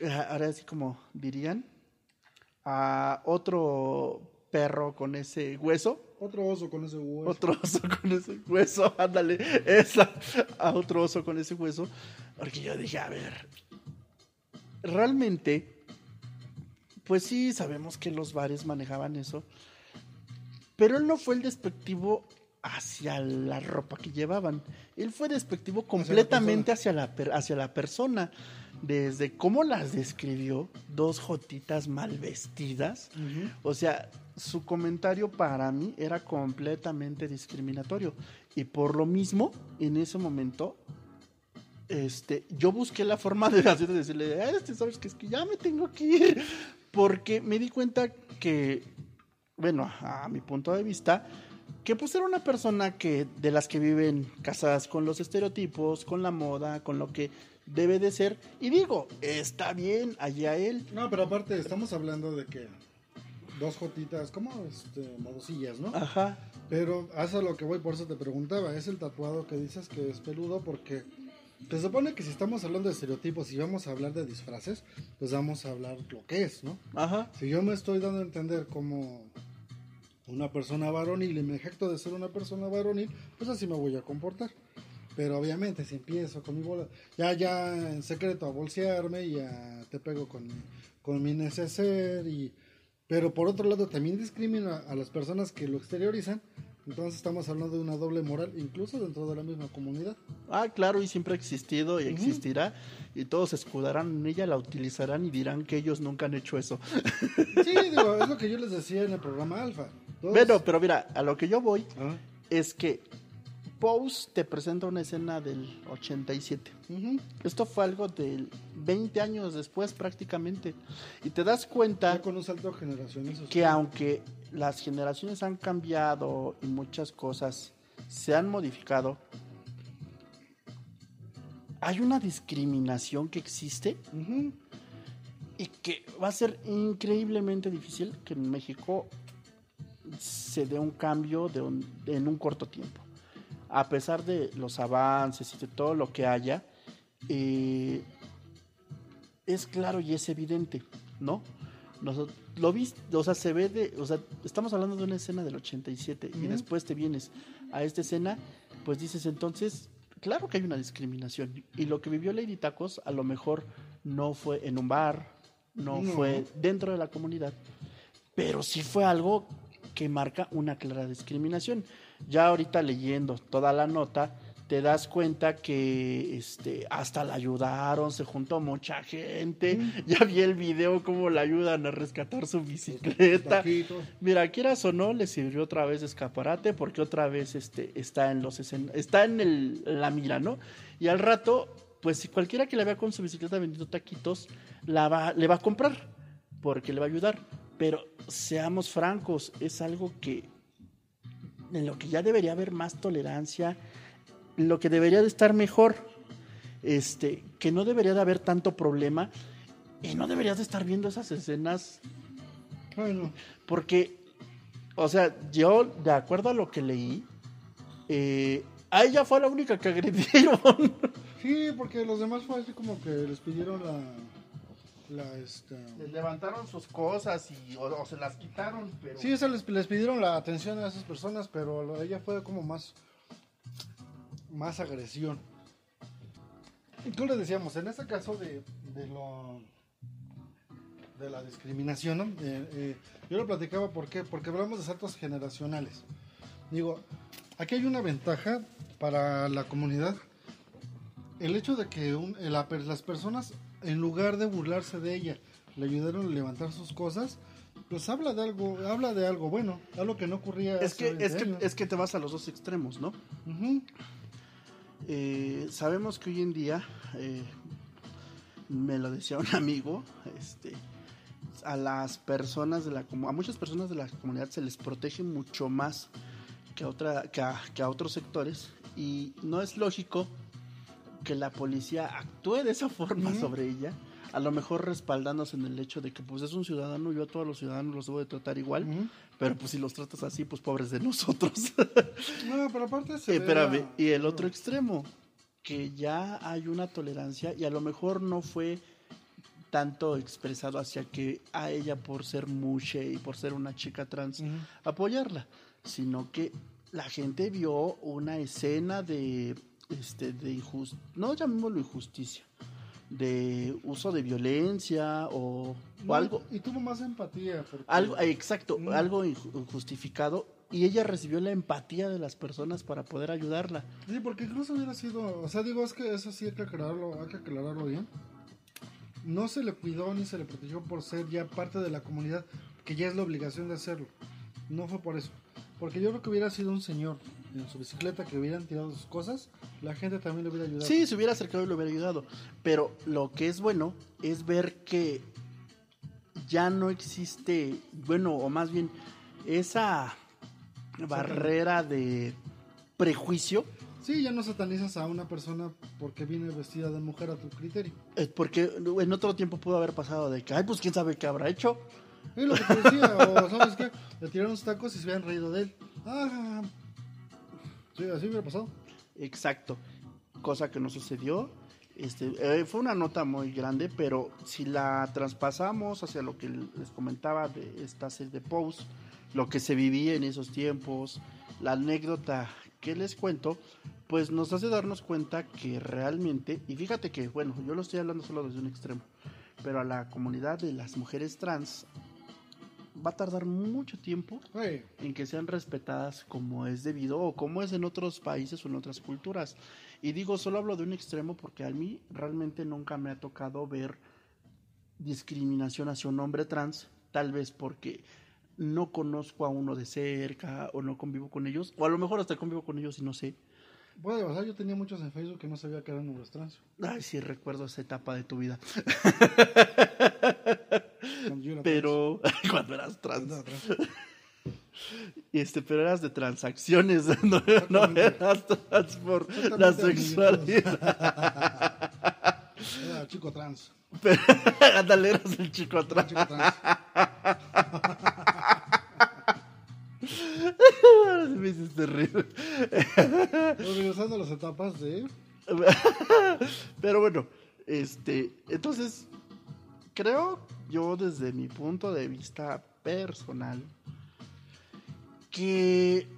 eh, ahora así como dirían, a otro perro con ese hueso, otro oso con ese hueso. otro oso con ese hueso, ándale, esa, a otro oso con ese hueso, porque yo dije, a ver, realmente, pues sí, sabemos que los bares manejaban eso, pero él no fue el despectivo hacia la ropa que llevaban, él fue despectivo completamente hacia la, per- hacia la persona. Desde cómo las describió, dos jotitas mal vestidas. O sea, su comentario para mí era completamente discriminatorio. Y por lo mismo, en ese momento, este, yo busqué la forma de, de decirle, "Ah, este, sabes que es que ya me tengo que ir. Porque me di cuenta que, bueno, a mi punto de vista, que pues era una persona que de las que viven casadas con los estereotipos, con la moda, con lo que debe de ser. Y digo, está bien, allá él. No, pero aparte estamos hablando de que dos jotitas, como este, modosillas, ¿no? Ajá. Pero haz a lo que voy, por eso te preguntaba, es el tatuado que dices que es peludo porque se supone que si estamos hablando de estereotipos y vamos a hablar de disfraces, pues vamos a hablar lo que es, ¿no? Ajá. Si yo me estoy dando a entender como una persona varonil y me jacto de ser una persona varonil, pues así me voy a comportar. Pero obviamente si empiezo con mi bola, ya ya en secreto a bolsearme y ya te pego con con mi neceser y pero por otro lado también discrimina a las personas que lo exteriorizan, entonces estamos hablando de una doble moral incluso dentro de la misma comunidad. Ah, claro, y siempre ha existido y existirá. Y todos escudarán en ella, la utilizarán y dirán que ellos nunca han hecho eso. Sí, digo, es lo que yo les decía en el programa Alfa. Todos- Bueno, pero mira, a lo que yo voy es que Pose te presenta una escena del 87. ujú. Esto fue algo del 20 años después prácticamente. Y te das cuenta Ya con un salto de generaciones. que aunque las generaciones han cambiado y muchas cosas se han modificado, hay una discriminación que existe y que va a ser increíblemente difícil que en México se dé un cambio de un- en un corto tiempo. A pesar de los avances y de todo lo que haya, eh, es claro y es evidente, ¿no? Nosotros, lo viste, o sea, se ve de, o sea, estamos hablando de una escena del 87 y Ujú. después te vienes a esta escena, pues dices entonces, claro que hay una discriminación y lo que vivió Lady Tacos a lo mejor no fue en un bar, no, No. fue dentro de la comunidad, pero sí fue algo que marca una clara discriminación. Ya ahorita leyendo toda la nota, te das cuenta que este hasta la ayudaron, se juntó mucha gente. Ya vi el video cómo la ayudan a rescatar su bicicleta. Mira, quieras o no, le sirvió otra vez de escaparate porque otra vez este, está en los está en el- la mira, ¿no? Y al rato, pues si cualquiera que la vea con su bicicleta vendiendo taquitos, la va, le va a comprar porque le va a ayudar. Pero seamos francos, es algo que en lo que ya debería haber más tolerancia, lo que debería de estar mejor, este, que no debería de haber tanto problema y no deberías de estar viendo esas escenas Bueno, porque, o sea, yo, de acuerdo a lo que leí, eh, a ella fue la única que agredieron. sí, porque los demás fue así como que les pidieron la. La, este... Les levantaron sus cosas y, o, se las quitaron, pero... Sí, o sea, les, les pidieron la atención a esas personas, pero lo de ella fue como más. Más agresión. Y tú le decíamos, en este caso de, de lo. de la discriminación, ¿no? Eh, eh, yo lo platicaba, ¿por qué? Porque hablamos de saltos generacionales. Digo, aquí hay una ventaja para la comunidad. El hecho de que un- la per- las personas, en lugar de burlarse de ella, le ayudaron a levantar sus cosas, pues habla de algo, habla de algo bueno, algo que no ocurría Es que, 20 es, que, es que te vas a los dos extremos, ¿no? Eh, sabemos que hoy en día, eh, me lo decía un amigo, este, a las personas de la a muchas personas de la comunidad se les protege mucho más que a, otra, que a, que a otros sectores y no es lógico que la policía actúe de esa forma sobre ella, a lo mejor respaldándose en el hecho de que pues es un ciudadano, yo a todos los ciudadanos los debo de tratar igual, pero pues si los tratas así, pues pobres de nosotros. No, pero aparte se Eh, espérame, la- y el otro extremo, que ya hay una tolerancia y a lo mejor no fue tanto expresado hacia que a ella por ser mushe y por ser una chica trans apoyarla, sino que la gente vio una escena de este de injust no llamémoslo injusticia, de uso de violencia o, algo Y tuvo más empatía. porque- algo, eh, exacto, Mm. algo inju- injustificado y ella recibió la empatía de las personas para poder ayudarla. Sí, porque incluso hubiera sido, o sea, digo, es que eso sí hay que aclararlo, hay que aclararlo bien. no se le cuidó ni se le protegió por ser ya parte de la comunidad, que ya es la obligación de hacerlo. No fue por eso. Porque yo creo que hubiera sido un señor en su bicicleta que hubieran tirado sus cosas, la gente también le hubiera ayudado. Sí, se hubiera acercado y lo hubiera ayudado. Pero lo que es bueno es ver que ya no existe, bueno, o más bien, esa barrera de prejuicio. Sí, ya no satanizas a una persona porque viene vestida de mujer a tu criterio. eh, Porque en otro tiempo pudo haber pasado de que, ay, pues quién sabe qué habrá hecho. Es lo que te decía, o sabes qué, le tiraron los tacos y se habían reído de él. Ah, sí, así hubiera pasado. Exacto. Cosa que no sucedió. Este, eh, fue una nota muy grande, pero si la traspasamos hacia lo que les comentaba de esta serie de posts, lo que se vivía en esos tiempos, la anécdota que les cuento, pues nos hace darnos cuenta que realmente, y fíjate que, bueno, yo lo estoy hablando solo desde un extremo, pero a la comunidad de las mujeres trans va a tardar mucho tiempo en que sean respetadas como es debido o como es en otros países o en otras culturas. Y digo, solo hablo de un extremo porque a mí realmente nunca me ha tocado ver discriminación hacia un hombre trans, tal vez porque no conozco a uno de cerca o no convivo con ellos, o a lo mejor hasta convivo con ellos y no sé. puede pasar, yo tenía muchos en Facebook que no sabía que eran hombres trans. Ay, sí, recuerdo esa etapa de tu vida. Cuando yo era Pero cuando eras trans. trans. Andaba trans. Este, pero eras de transacciones, no, no eras trans por la sexualidad. Era chico trans. Pero- Ándale, eras el chico Era atrás. chico trans. Me hiciste reír. Desde mi punto de vista personal que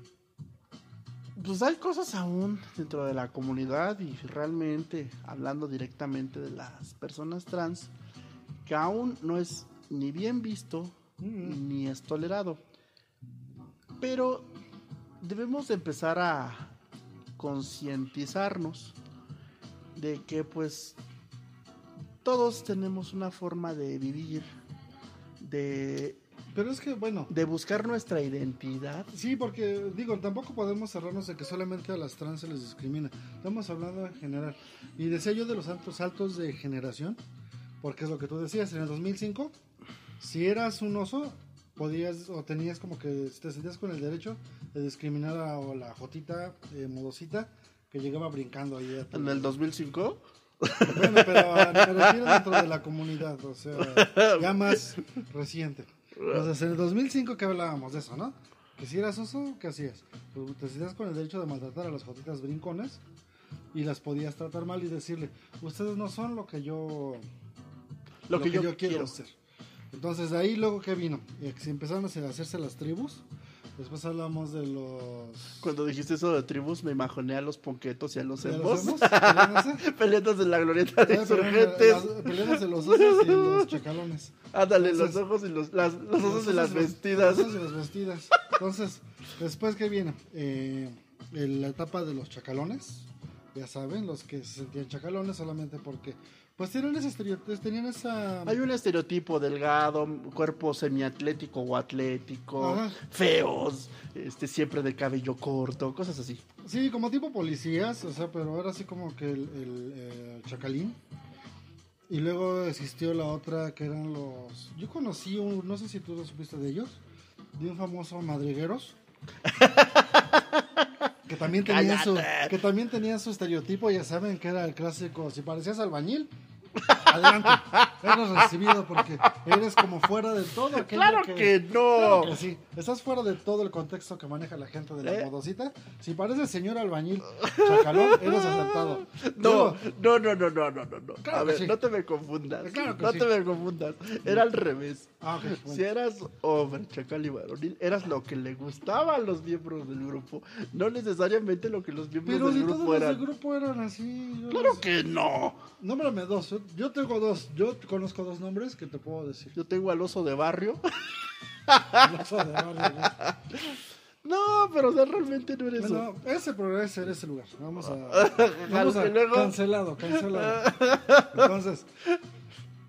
pues hay cosas aún dentro de la comunidad y realmente hablando directamente de las personas trans que aún no es ni bien visto Mm. ni es tolerado. Pero debemos de empezar a concientizarnos de que pues todos tenemos una forma de vivir, de, Pero es que, bueno, de buscar nuestra identidad. sí, porque digo, tampoco podemos cerrarnos de que solamente a las trans se les discrimina. Estamos hablando en general. Y decía yo de los altos saltos de generación, porque es lo que tú decías, en el 2005, si eras un oso, podías o tenías como que te sentías con el derecho de discriminar a o la jotita eh, modosita que llegaba brincando ahí. En el 2005, Bueno, pero ah, me refiero dentro de la comunidad, o sea, ya más reciente. Entonces, en el 2005 que hablábamos de eso, ¿no? Que si eras oso, ¿qué hacías? Pues te sentías con el derecho de maltratar a las jotitas brincones y las podías tratar mal y decirle, ustedes no son lo que yo, lo, que, yo, quiero. ser. Entonces, de ahí luego, ¿qué vino? Que se empezaron a hacerse las tribus. Después hablamos de los... Cuando dijiste eso de tribus, me imaginé a los ponquetos y a los ¿de los emos peleándose en la glorieta de pero, insurgentes. las- Peleándose los osos y los chacalones. Ándale, los ojos y los, las, los osos y las Los- vestidas. los osos y las vestidas. Entonces, después que viene Eh, en la etapa de los chacalones, ya saben, los que se sentían chacalones solamente porque, pues tienen ese estereotipo, tenían esa... Hay un estereotipo delgado, cuerpo semiatlético o atlético, Ajá. feos, este siempre de cabello corto, cosas así. Sí, como tipo policías, o sea, pero era así como que el, el, eh, chacalín. Y luego existió la otra que eran los... Yo conocí un, no sé si tú lo supiste de ellos, de un famoso madrigueros. que también tenía su que también tenía su estereotipo, ya saben que era el clásico, si parecías albañil, adelante, eres recibido porque eres como fuera de todo ¡Claro que no! Claro que sí. Estás fuera de todo el contexto que maneja la gente de la ¿Eh? modosita. Si pareces señor albañil chacalón, eres aceptado. No, no, no, no, no, no, no, no. Claro A que ver, sí. no te me confundas. Claro que no sí. te me confundas. Era al revés. Ah, ok, bueno. Si eras hombre, chacal y varonil, eras lo que le gustaba a los miembros del grupo, no necesariamente lo que los miembros Pero del si grupo todos los eran. del grupo eran así. Claro que no. Nómbrame dos. Yo- Yo tengo dos. Yo conozco dos nombres que te puedo decir. Yo tengo al oso de barrio. No son de barrio, ¿no? Pero o sea, realmente no eres Bueno, ese programa es ese lugar. Vamos a. Vamos a y cancelado, cancelado. Entonces,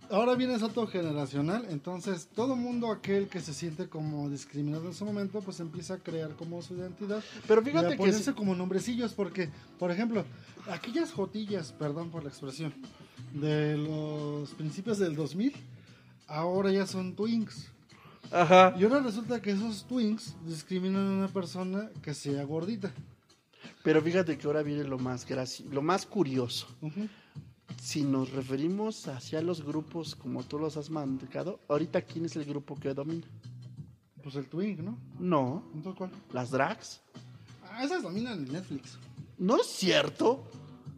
ahora viene salto generacional, entonces todo mundo aquel que se siente como discriminado en su momento, pues empieza a crear como su identidad. Pero y fíjate a que ponerse sí- como nombrecillos, porque, por ejemplo, aquellas jotillas, perdón por la expresión, de los principios del 2000, ahora ya son twinks. Ajá. Y ahora resulta que esos twinks discriminan a una persona que sea gordita. Pero fíjate que ahora viene lo más lo más curioso. Si nos referimos hacia los grupos como tú los has mandado, ahorita quién es el grupo que domina? Pues el twink, ¿no? No, Entonces, ¿cuál? las drags. Ah, esas dominan en Netflix. No es cierto.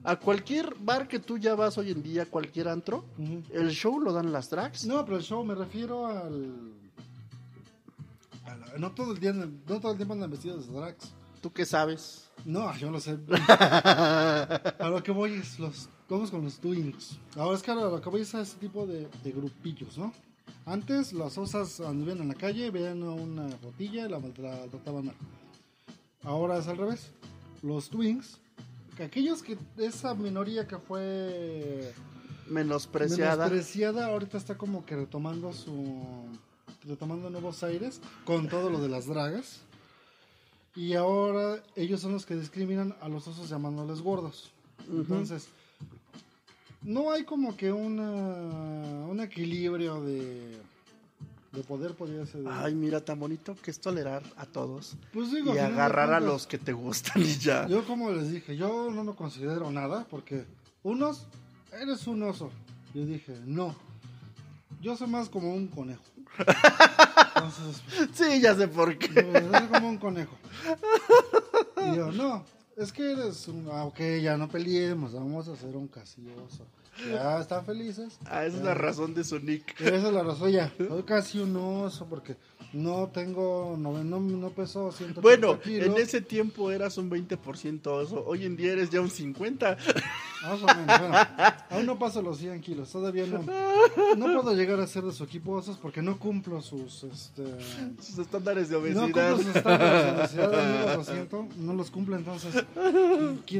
A cualquier bar que tú ya vas hoy en día, cualquier antro, el show lo dan las drags. No, pero el show me refiero al... la- no todo el día, no todo el tiempo andan vestidos de drags. ¿Tú qué sabes? No, yo lo sé. a lo que voy es los... Vamos con los twins. Ahora es que a lo que voy es a ese tipo de, de grupillos, ¿no? Antes las osas andaban en la calle, veían una botilla y la, la trataban mal. Ahora es al revés. Los twins, aquellos que esa minoría que fue Menospreciada. menospreciada ahorita está como que retomando su retomando nuevos aires con todo lo de las dragas. Y ahora ellos son los que discriminan a los osos llamándoles gordos. Entonces no hay como que una un equilibrio de de poder podría ser Ay, mira, tan bonito que es tolerar a todos pues digo y agarrar a los que te gustan y ya. yo como les dije yo no me considero nada porque unos eres un oso yo dije no yo soy más como un conejo entonces Sí, ya sé por qué. Eres como un conejo. Y yo, no, es que eres un... Ah, ok, ya no peleemos, vamos a hacer un casilloso. Ya están felices. Ah, esa es la razón de su nick. Esa es la razón ya. Soy casi un oso porque no tengo... No, no, no peso 130 Bueno, kilos. en ese tiempo eras un 20% oso. Hoy en día eres ya un 50%. Más o menos, bueno, aún no paso los 100 kilos, todavía no. No puedo llegar a ser de su equipo osos porque no cumplo sus... Este, Sus estándares de No obesidad. cumplo sus estándares de obesidad, no los cumplo, entonces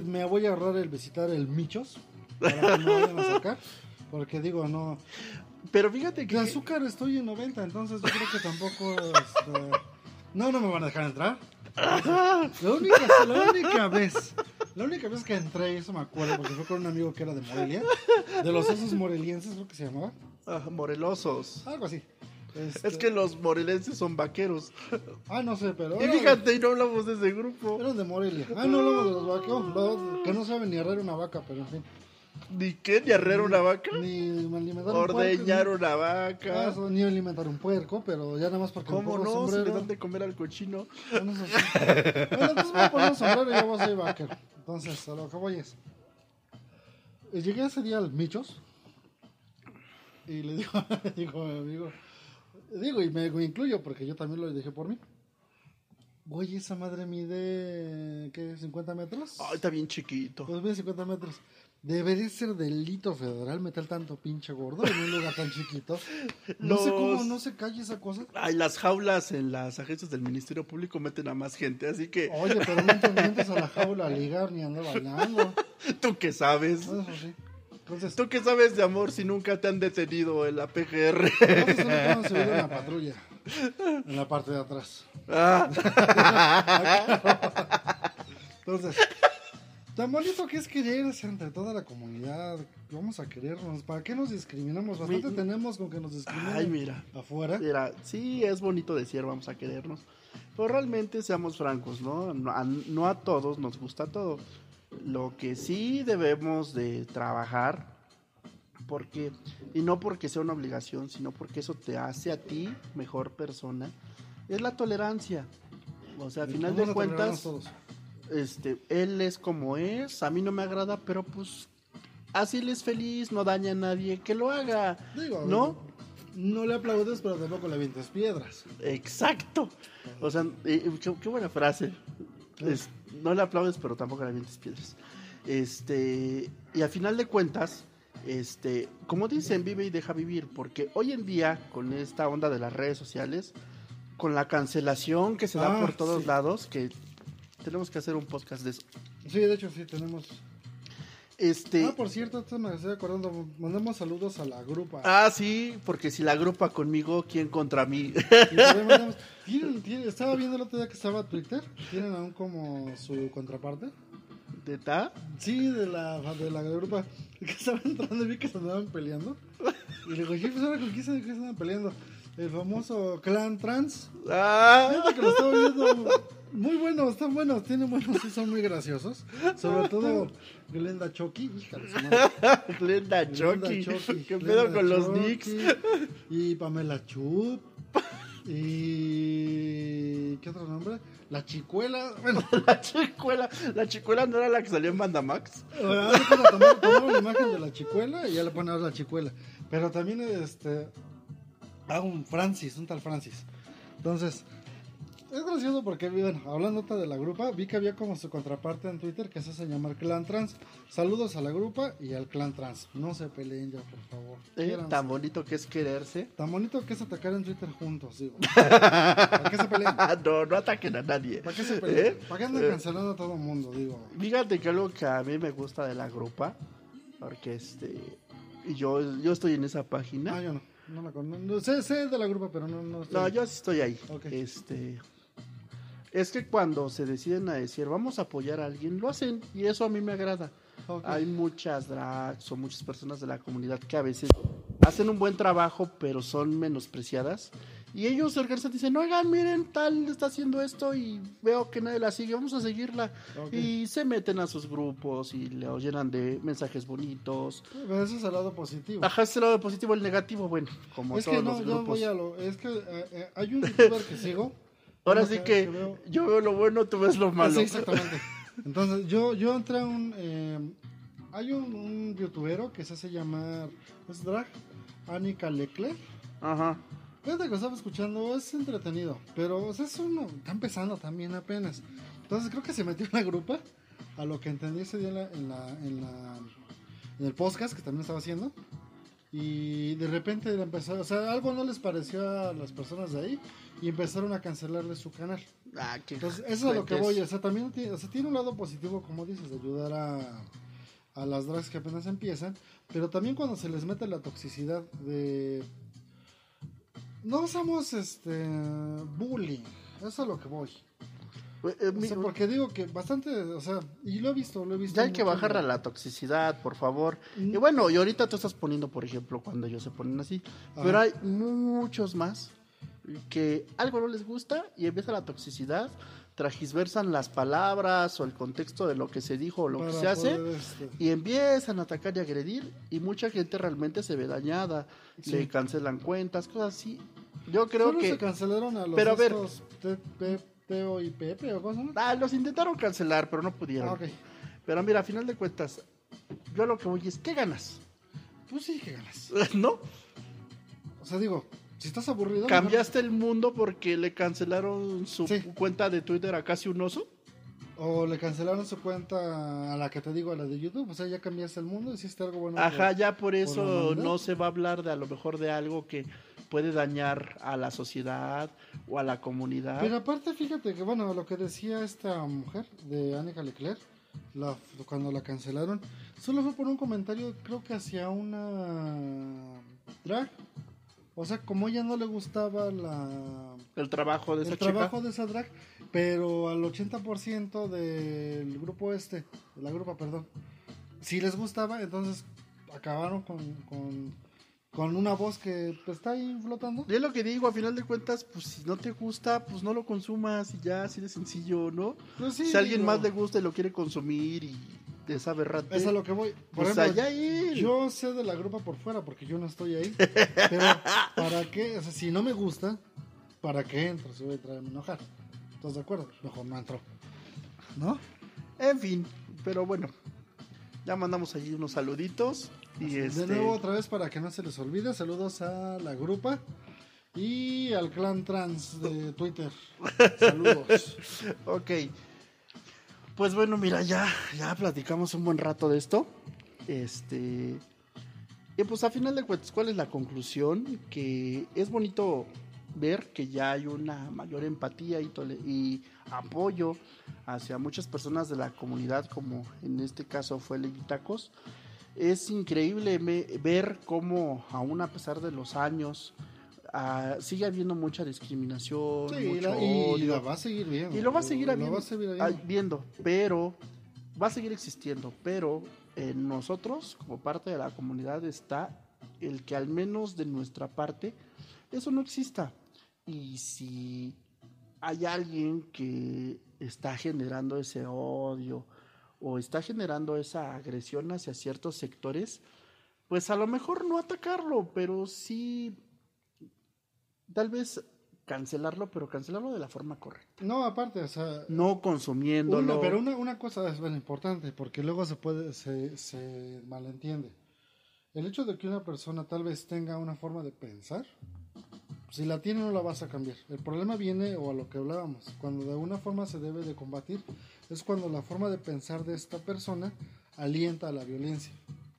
me voy a ahorrar el visitar el Michos para que me vayan a sacar, porque digo, no, Pero fíjate de que... azúcar estoy en 90, entonces yo creo que tampoco, este, no, no me van a dejar entrar. La única, la única vez, la única vez que entré, eso me acuerdo, porque fue con un amigo que era de Morelia, de los osos morelienses, creo que se llamaba, Ah, morelosos. algo así. Este, Es que los morelenses son vaqueros. Ah, no sé, pero... Y fíjate, y no hablamos de ese grupo. Eran de Morelia. Ah, no hablamos de los vaqueros. los que no saben ni arreglar una vaca, pero en fin. Ni qué, ni arrear una vaca. Ni alimentar un Ordeñar puerco. una ni- vaca. Eso, ni alimentar un puerco, pero ya nada más porque ¿Cómo no? Sombrero. le dan de comer al cochino. Bueno, eso sí. Bueno, entonces voy a poner un sombrero y ya voy a ser vaquero. Entonces, a lo que voy es. eh, Llegué ese día al Michos y le digo, digo a mi amigo, digo, y me, me incluyo porque yo también lo dejé por mí. Güey, esa madre mide, ¿qué? ¿50 metros? Ay, está bien chiquito. Pues mide 50 metros. Debería ser delito federal meter tanto pinche gordo en un lugar tan chiquito. No sé cómo no se calle esa cosa. Ay, las jaulas en las agencias del Ministerio Público meten a más gente, así que Oye, pero no te metes a la jaula a ligar ni andar bailando. tú qué sabes. Eso sí. Entonces, ¿Tú qué sabes de amor si nunca te han detenido en la PGR? solo hemos subido en la patrulla. En la parte de atrás. Ah, Entonces, tan bonito que es quererse entre toda la comunidad. Vamos a querernos. ¿Para qué nos discriminamos? Bastante Mi- tenemos con que nos discriminen Ay, mira. afuera. Mira, sí, es bonito decir vamos a querernos, pero realmente seamos francos, ¿no? No a, no a todos nos gusta todo. Lo que sí debemos de trabajar, porque, y no porque sea una obligación, sino porque eso te hace a ti mejor persona, es la tolerancia. O sea, a final de cuentas, todos. Este, él es como es, a mí no me agrada, pero pues así él es feliz, no daña a nadie, que lo haga, Digo, ¿no? No le aplaudes, pero tampoco le avientes piedras. Exacto. O sea, eh, qué, qué buena frase. Es, no le aplaudes, pero tampoco le avientes piedras. Este, y a final de cuentas, este, como dicen, vive y deja vivir, porque hoy en día, con esta onda de las redes sociales, con la cancelación que se da Ah, por todos sí. lados, que tenemos que hacer un podcast de eso. Sí, de hecho, sí, tenemos. Este. Ah, por cierto, esto me estoy acordando. Mandamos saludos a la grupa. Ah, sí, porque si la grupa conmigo, ¿quién contra mí? Mandamos- ¿Tienen- tienen- estaba viendo el otro día que estaba Twitter. ¿Tienen aún como su contraparte? ¿De ta? Sí, de la, de la grupa. Que estaba entrando y vi que se andaban peleando. Y le digo, ¿qué pues ahora con quién se, andan peleando? El famoso clan trans. Ah, Fíjate que lo estaba viendo. Muy buenos, están buenos, tienen buenos, sí, son muy graciosos. Sobre todo Glenda Chucky, hija de su madre. Glenda Chucky. ¿Qué pedo con los Knicks? Y Pamela Chup. Y. ¿Qué otro nombre? La Chicuela. Bueno, La chicuela. La chicuela no era la que salió en ahora sí que la imagen de la Chicuela y ya le ponen la Chicuela. Pero también este. Ah, un Francis, un tal Francis. Entonces, es gracioso porque, bueno, hablando de la grupa, vi que había como su contraparte en Twitter que se hace llamar Clan Trans. Saludos a la grupa y al Clan Trans. No se peleen ya, por favor. Eh, tan bonito que es quererse. Tan bonito que es atacar en Twitter juntos, digo. ¿Para qué se pelean? no, no ataquen a nadie. ¿Para qué se pelean? ¿Eh? ¿Para qué andan Eh. cancelando a todo el mundo, digo? Fíjate que algo que a mí me gusta de la grupa, porque este, y yo, yo estoy en esa página. Ah, yo no. No la conozco. No, sé, sé de la grupa, pero no, no estoy- No, yo sí estoy ahí. Ok. Este, es que cuando se deciden a decir vamos a apoyar a alguien, lo hacen y eso a mí me agrada. Ok. Hay muchas drags o muchas personas de la comunidad que a veces hacen un buen trabajo, pero son menospreciadas. Y ellos se organizan y dicen, oigan, miren, tal está haciendo esto y veo que nadie la sigue, vamos a seguirla. Ok. Y se meten a sus grupos y le llenan de mensajes bonitos. Pero eso es el lado positivo. Ajá, ese lado positivo, el negativo, bueno, como es que todos no, los grupos. voy a lo. Es que eh, eh, hay un youtuber que sigo. Ahora sí que, veo- yo veo lo bueno, tú ves lo malo. Sí, exactamente. Entonces, yo, yo entré a un. eh, hay un, un youtubero que se hace llamar. Es drag. Anika Leclerc. Ajá. Fíjate que lo estaba escuchando, es entretenido, pero o sea, es uno, está empezando también apenas. Entonces creo que se metió en la grupa, a lo que entendí ese día en, la, en, la, en, la- en el podcast que también estaba haciendo. Y de repente empezó, o sea, algo no les pareció a las personas de ahí y empezaron a cancelarle su canal. Ah, qué Entonces, eso es a lo que voy, o sea, también tiene, o sea, tiene un lado positivo, como dices, de ayudar a, a las drags que apenas empiezan, pero también cuando se les mete la toxicidad de... No usamos este bullying, eso es a lo que voy. Eh, eh, O mi- sea, porque digo que bastante, o sea, y lo he visto, lo he visto. Ya hay que bajar a la toxicidad, por favor. Mm. Y bueno, y ahorita tú estás poniendo, por ejemplo, cuando ellos se ponen así. Ajá. Pero hay muchos más que algo no les gusta y empieza la toxicidad, tragisversan las palabras o el contexto de lo que se dijo o lo que se hace este, y empiezan a atacar y agredir y mucha gente realmente se ve dañada, Sí. le cancelan cuentas, cosas así. Yo creo solo que se cancelaron a los Pero a ver. Teo y Pepe o cosas, ¿no? ah, los intentaron cancelar, pero no pudieron. Ah, ok. Pero mira, a final de cuentas, yo lo que voy es, ¿qué ganas? Pues sí, que ganas. ¿No? O sea, digo, si estás aburrido. ¿Cambiaste el mundo porque le cancelaron su Sí. cuenta de Twitter a casi un oso? O le cancelaron su cuenta a la que te digo, a la de YouTube. O sea, ya cambiaste el mundo, hiciste algo bueno. Ajá, por- ya por eso no se va a hablar de a lo mejor de algo que puede dañar a la sociedad o a la comunidad. Pero aparte, fíjate que, bueno, lo que decía esta mujer de Annika Leclerc, la, cuando la cancelaron, solo fue por un comentario, creo que hacia una drag. O sea, como ella no le gustaba la, el trabajo de esa el chica. trabajo de esa drag, pero al 80% del grupo este, de la grupa, perdón, si les gustaba, entonces acabaron con, con, con una voz que pues, está ahí flotando. Y es lo que digo, a final de cuentas, pues si no te gusta, pues no lo consumas y ya, así de sencillo, ¿no? Pues sí, si a alguien digo, más le gusta y lo quiere consumir y es aberrante, Es a lo que voy. Por pues ejemplo, allá él. yo sé de la grupa por fuera porque yo no estoy ahí. pero, ¿para qué? O sea, si no me gusta, ¿para qué entro? Se voy a traerme a enojar. ¿Estás de acuerdo? Mejor no entro. ¿No? En fin, pero bueno, ya mandamos allí unos saluditos. Y este... De nuevo, otra vez, para que no se les olvide, saludos a la grupa y al clan trans de Twitter. Saludos. Ok. Pues bueno, mira, ya, ya platicamos un buen rato de esto. Este. Y pues a final de cuentas, ¿cuál es la conclusión? Que es bonito ver que ya hay una mayor empatía y, apoyo hacia muchas personas de la comunidad, como en este caso fue Lady Tacos. Es increíble me- ver cómo, aún a pesar de los años, ah, sigue habiendo mucha discriminación, Sí, mucho la, y odio. la va a seguir viendo. Y lo va a seguir Lo habiendo, va a seguir ah, habiendo. viendo, pero va a seguir existiendo, pero en nosotros, como parte de la comunidad, está el que al menos de nuestra parte eso no exista. Y si hay alguien que está generando ese odio o está generando esa agresión hacia ciertos sectores, pues a lo mejor no atacarlo, pero sí tal vez cancelarlo, pero cancelarlo de la forma correcta. No, aparte, o sea, No consumiéndolo. Una- pero una, una cosa es bien importante, porque luego se puede, se, se malentiende. El hecho de que una persona tal vez tenga una forma de pensar, si la tiene no la vas a cambiar. El problema viene, o a lo que hablábamos, cuando de una forma se debe de combatir, es cuando la forma de pensar de esta persona alienta a la violencia.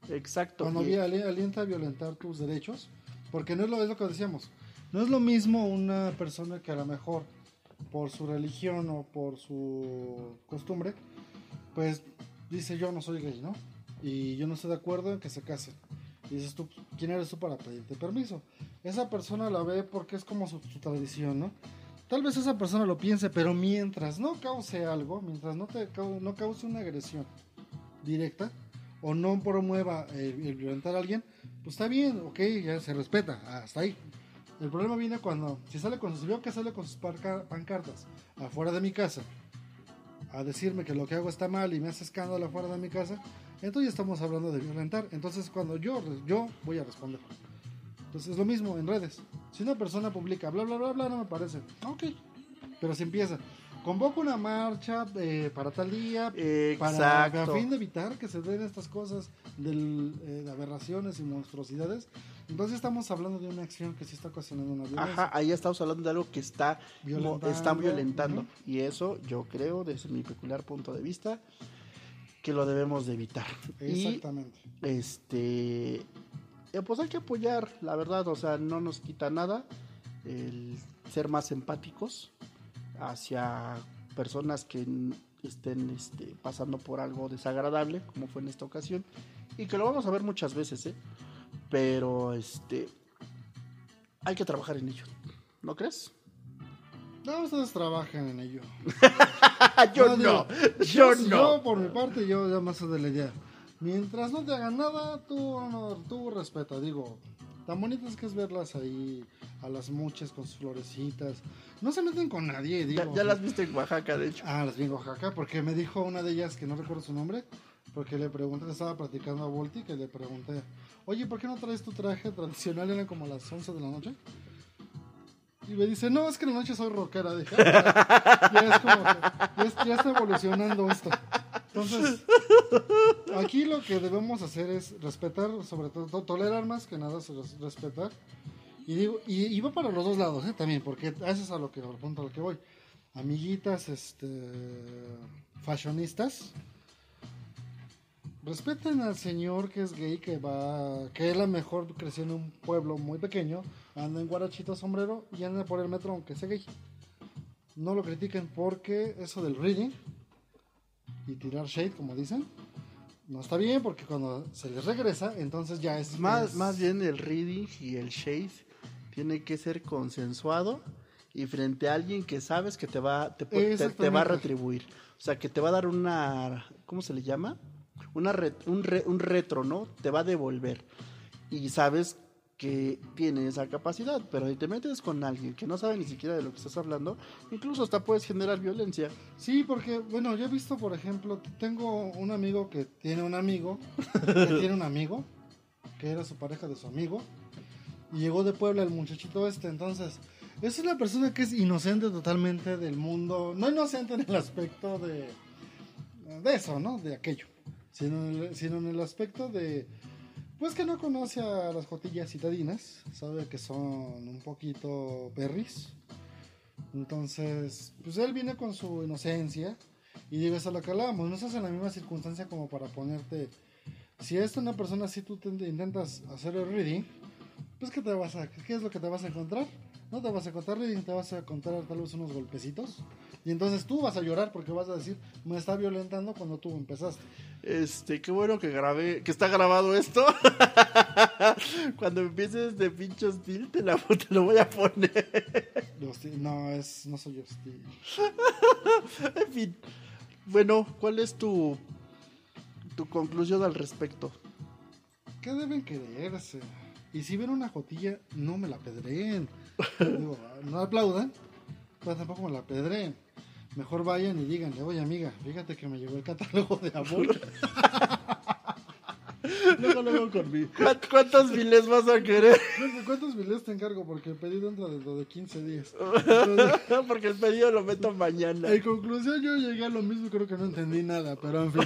Exacto. Cuando y- alienta a violentar tus derechos, porque no es lo, es lo que decíamos, no es lo mismo una persona que a lo mejor por su religión o por su costumbre, pues dice yo no soy gay, ¿no? Y yo no estoy de acuerdo en que se casen. Y dices tú, ¿quién eres tú para pedirte permiso? Esa persona la ve porque es como su, su tradición, ¿no? Tal vez esa persona lo piense, pero mientras no cause algo, mientras no, te, no cause una agresión directa, o no promueva el, el violentar a alguien, pues está bien, ok, ya se respeta, hasta ahí. El problema viene cuando, si sale con si veo que sale con sus pancartas afuera de mi casa, a decirme que lo que hago está mal y me hace escándalo afuera de mi casa, entonces estamos hablando de violentar. Entonces cuando yo, yo voy a responder. Entonces es lo mismo en redes. Si una persona publica bla bla bla bla, no me parece. Ok. Pero si empieza, convoco una marcha eh, para tal día, para Exacto. a fin de evitar que se den estas cosas del, eh, de aberraciones y monstruosidades. Entonces estamos hablando de una acción que sí está ocasionando una violencia. Ajá, ahí estamos hablando de algo que está Violentando, están violentando. Y eso yo creo, desde mi peculiar punto de vista, que lo debemos de evitar. Y Exactamente. este eh, pues hay que apoyar, la verdad, o sea, no nos quita nada el ser más empáticos hacia personas que estén este, pasando por algo desagradable, como fue en esta ocasión, y que lo vamos a ver muchas veces, ¿eh? Pero este hay que trabajar en ello, ¿no crees? No, ustedes trabajen en ello. yo digo, no, yo no. Yo, por mi parte, yo ya más de la idea. Mientras no te hagan nada, tú, no, tú respeta. Digo, tan bonitas que es verlas ahí a las muchas con sus florecitas. No se meten con nadie, digo. Ya, ya las viste en Oaxaca, de hecho. Ah, las vi en Oaxaca, porque me dijo una de ellas, que no recuerdo su nombre, porque le pregunté, estaba platicando a Volti, que le pregunté, oye, ¿por qué no traes tu traje tradicional? Eran como las 11 de la noche. Y me dice, no, es que en la noche soy rockera. Dije, "Ah, ya, es como ya, ya está evolucionando esto. Entonces, aquí lo que debemos hacer es respetar, sobre todo, to- tolerar más que nada, res- respetar. Y digo, y, y va para los dos lados, ¿eh? También, porque eso es a lo que, al punto al que voy. Amiguitas, este, fashionistas, respeten al señor que es gay, que va, que es la mejor creció en un pueblo muy pequeño, anda en guarachito sombrero y anda por el metro aunque sea gay. No lo critiquen porque eso del reading y tirar shade, como dicen, no está bien porque cuando se les regresa, entonces ya es Más, es- más bien el reading y el shade tiene que ser consensuado y frente a alguien que sabes que te va, te, te- te va a retribuir. O sea, que te va a dar una, ¿cómo se le llama? Una re- un, re- un retro, ¿no? Te va a devolver. Y sabes que tiene esa capacidad, pero si te metes con alguien que no sabe ni siquiera de lo que estás hablando, incluso hasta puedes generar violencia. Sí, porque, bueno, yo he visto, por ejemplo, tengo un amigo que tiene un amigo, que tiene un amigo, que era su pareja de su amigo, y llegó de Puebla el muchachito este, entonces, es una persona que es inocente totalmente del mundo, no inocente en el aspecto de, de eso, ¿no? De aquello, sino en el, sino en el aspecto de, pues que no conoce a las jotillas citadinas, sabe que son un poquito perris, entonces, pues él viene con su inocencia y digo, eso es lo que hablábamos, no estás en la misma circunstancia como para ponerte, si es una persona así tú te intentas hacer el reading, pues ¿qué te vas a, qué es lo que te vas a encontrar? No te vas a contar reading, te vas a contar tal vez unos golpecitos. Y entonces tú vas a llorar porque vas a decir, me está violentando cuando tú empezaste. Este, qué bueno que grabé, que está grabado esto. Cuando empieces de pincho hostil, te, la, te lo voy a poner. No, es, no soy hostil. En fin. Bueno, ¿cuál es tu, tu conclusión al respecto? ¿Qué deben quererse? Y si ven una jotilla, no me la pedreen. Digo, no aplaudan, pero tampoco me la pedreen. Mejor vayan y díganle, oye amiga, fíjate que me llegó el catálogo de amor. luego, luego con mi... ¿Cuán- ¿Cuántos miles vas a querer? ¿Cu- ¿Cuántos videos te encargo? Porque pedí dentro de, dentro de 15 días. Entonces, Porque el pedido lo meto mañana. en conclusión, yo llegué a lo mismo, creo que no entendí nada, pero en fin.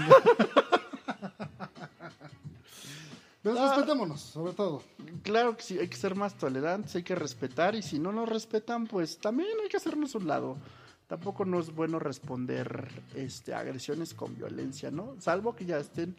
Pero respetémonos, sobre todo. Claro que sí, hay que ser más tolerantes, hay que respetar y si no nos respetan, pues también hay que hacernos un lado. Tampoco no es bueno responder este, agresiones con violencia, ¿no? Salvo que ya estén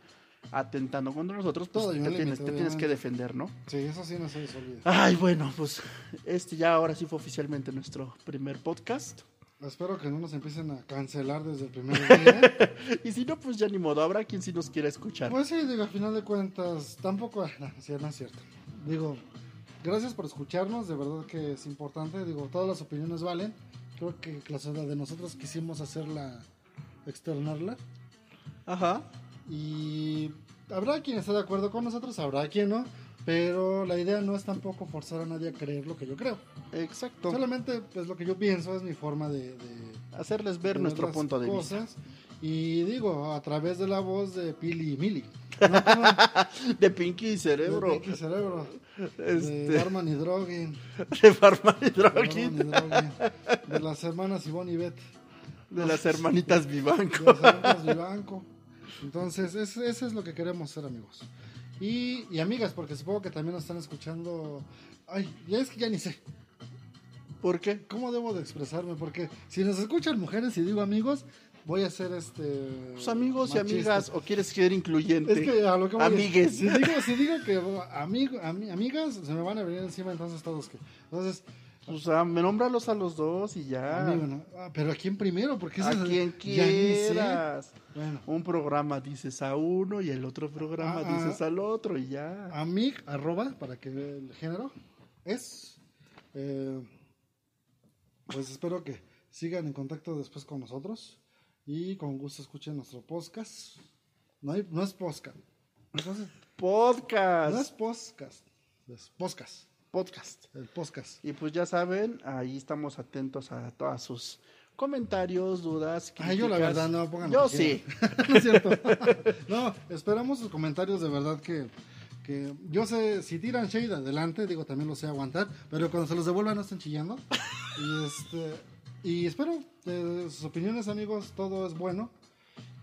atentando contra nosotros, pues Todo te, tienes, te tienes que defender, ¿no? Sí, eso sí no se les olvida. Ay, bueno, pues este ya ahora sí fue oficialmente nuestro primer podcast. Espero que no nos empiecen a cancelar desde el primer día. Y si no, pues ya ni modo, habrá quien sí nos quiera escuchar. Pues sí, digo, al final de cuentas, tampoco, no, sí, no es cierto. Digo, gracias por escucharnos, de verdad que es importante. Digo, todas las opiniones valen. Creo que la de nosotros quisimos hacerla, externarla. Ajá. Y habrá quien esté de acuerdo con nosotros, habrá quien no. Pero la idea no es tampoco forzar a nadie a creer lo que yo creo. Exacto. Solamente, pues lo que yo pienso es mi forma de, de, Hacerles ver de nuestro punto de vista. Y digo, a través de la voz de Pili y Mili. No De Pinky y Cerebro. de Pinky Cerebro. Este, De Barman y Drogen. de Farman y de Barman y Drogen, De las hermanas Ivonne y Beth. de las hermanitas De Vivanco. las hermanas Vivanco. Entonces, es- eso es lo que queremos ser, amigos. Y, y amigas, porque supongo que también nos están escuchando. Ay, ya es que ya ni sé. ¿Por qué? ¿Cómo debo de expresarme? Porque si nos escuchan mujeres y digo amigos, voy a ser este. Pues amigos y amigas, o quieres ser incluyente. Es que a lo que voy es- Amigues. Si digo, si digo que amigo, ami- amigas, se me van a venir encima entonces todos que. Entonces, Pues ah, me nómbralos a los dos y ya. amigo, ¿no? Ah, pero ¿a quién primero? Porque a quien quieras. Bueno, Un programa dices a uno y el otro programa Ah, ah. dices al otro y ya. amig, arroba, para que vea el género, es. eh, pues espero que sigan en contacto después con nosotros y con gusto escuchen nuestro podcast. No, hay, no es podcast. Entonces, Podcast. no es podcast, es podcast. Podcast. El podcast. Y pues ya saben, ahí estamos atentos a todas sus comentarios, dudas. Ay, yo la críticas. verdad no, pongan Yo sí. no es cierto. no, esperamos sus comentarios de verdad que, que yo sé, si tiran shade adelante, digo, también lo sé aguantar, pero cuando se los devuelvan no estén chillando. Y este y espero de sus opiniones, amigos, todo es bueno.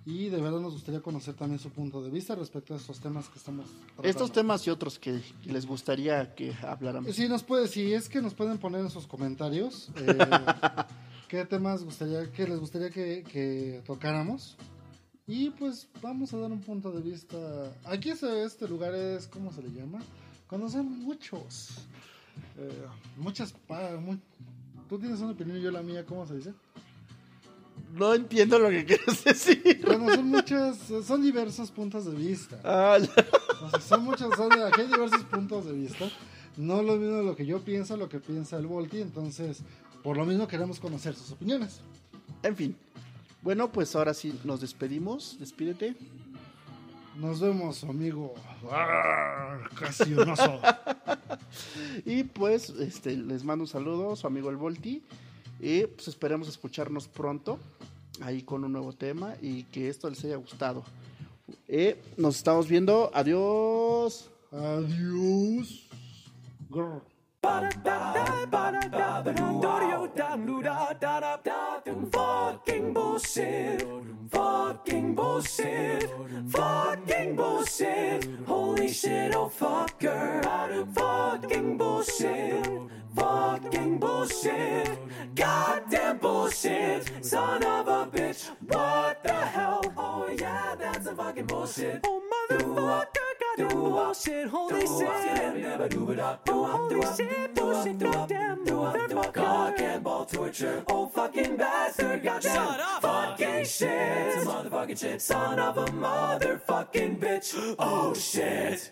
Y de verdad nos gustaría conocer también su punto de vista respecto a estos temas que estamos tratando. Estos temas y otros que les gustaría que habláramos. Sí, nos puede, si es que nos pueden poner en sus comentarios eh, qué temas gustaría, que les gustaría que, que tocáramos. Y pues vamos a dar un punto de vista. Aquí es, este lugar es, ¿cómo se le llama? Son muchos. eh, muchas. pa- mu- Tú tienes una opinión y yo la mía, ¿cómo se dice? No entiendo lo que quieres decir. Cuando son muchas, son diversos puntos de vista. Ah, ya. O sea, son muchos, son, aquí hay diversos puntos de vista. No lo mismo lo que yo pienso, lo que piensa el Volti. Entonces, por lo mismo queremos conocer sus opiniones. En fin. Bueno, pues ahora sí nos despedimos. Despídete. Nos vemos, amigo. Arr, Casi un oso. Y pues este, les mando un saludo, su amigo el Volti. Y pues esperemos escucharnos pronto ahí con un nuevo tema y que esto les haya gustado. Eh, nos estamos viendo. Adiós. Adiós. Grr. Fucking bullshit. Fucking bullshit. Fucking bullshit. Holy shit, oh fucker. Fucking bullshit. Fucking bullshit. Goddamn bullshit. Son of a bitch. What the hell? Oh yeah, that's a fucking bullshit. Oh motherfucker, goddamn bullshit. Holy shit. Holy shit, bullshit. Goddamn motherfucker. torture. Oh fucking bastard, goddamn. Shut up. Fucking shit. Motherfucking shit. Son of a motherfucking bitch. Oh shit.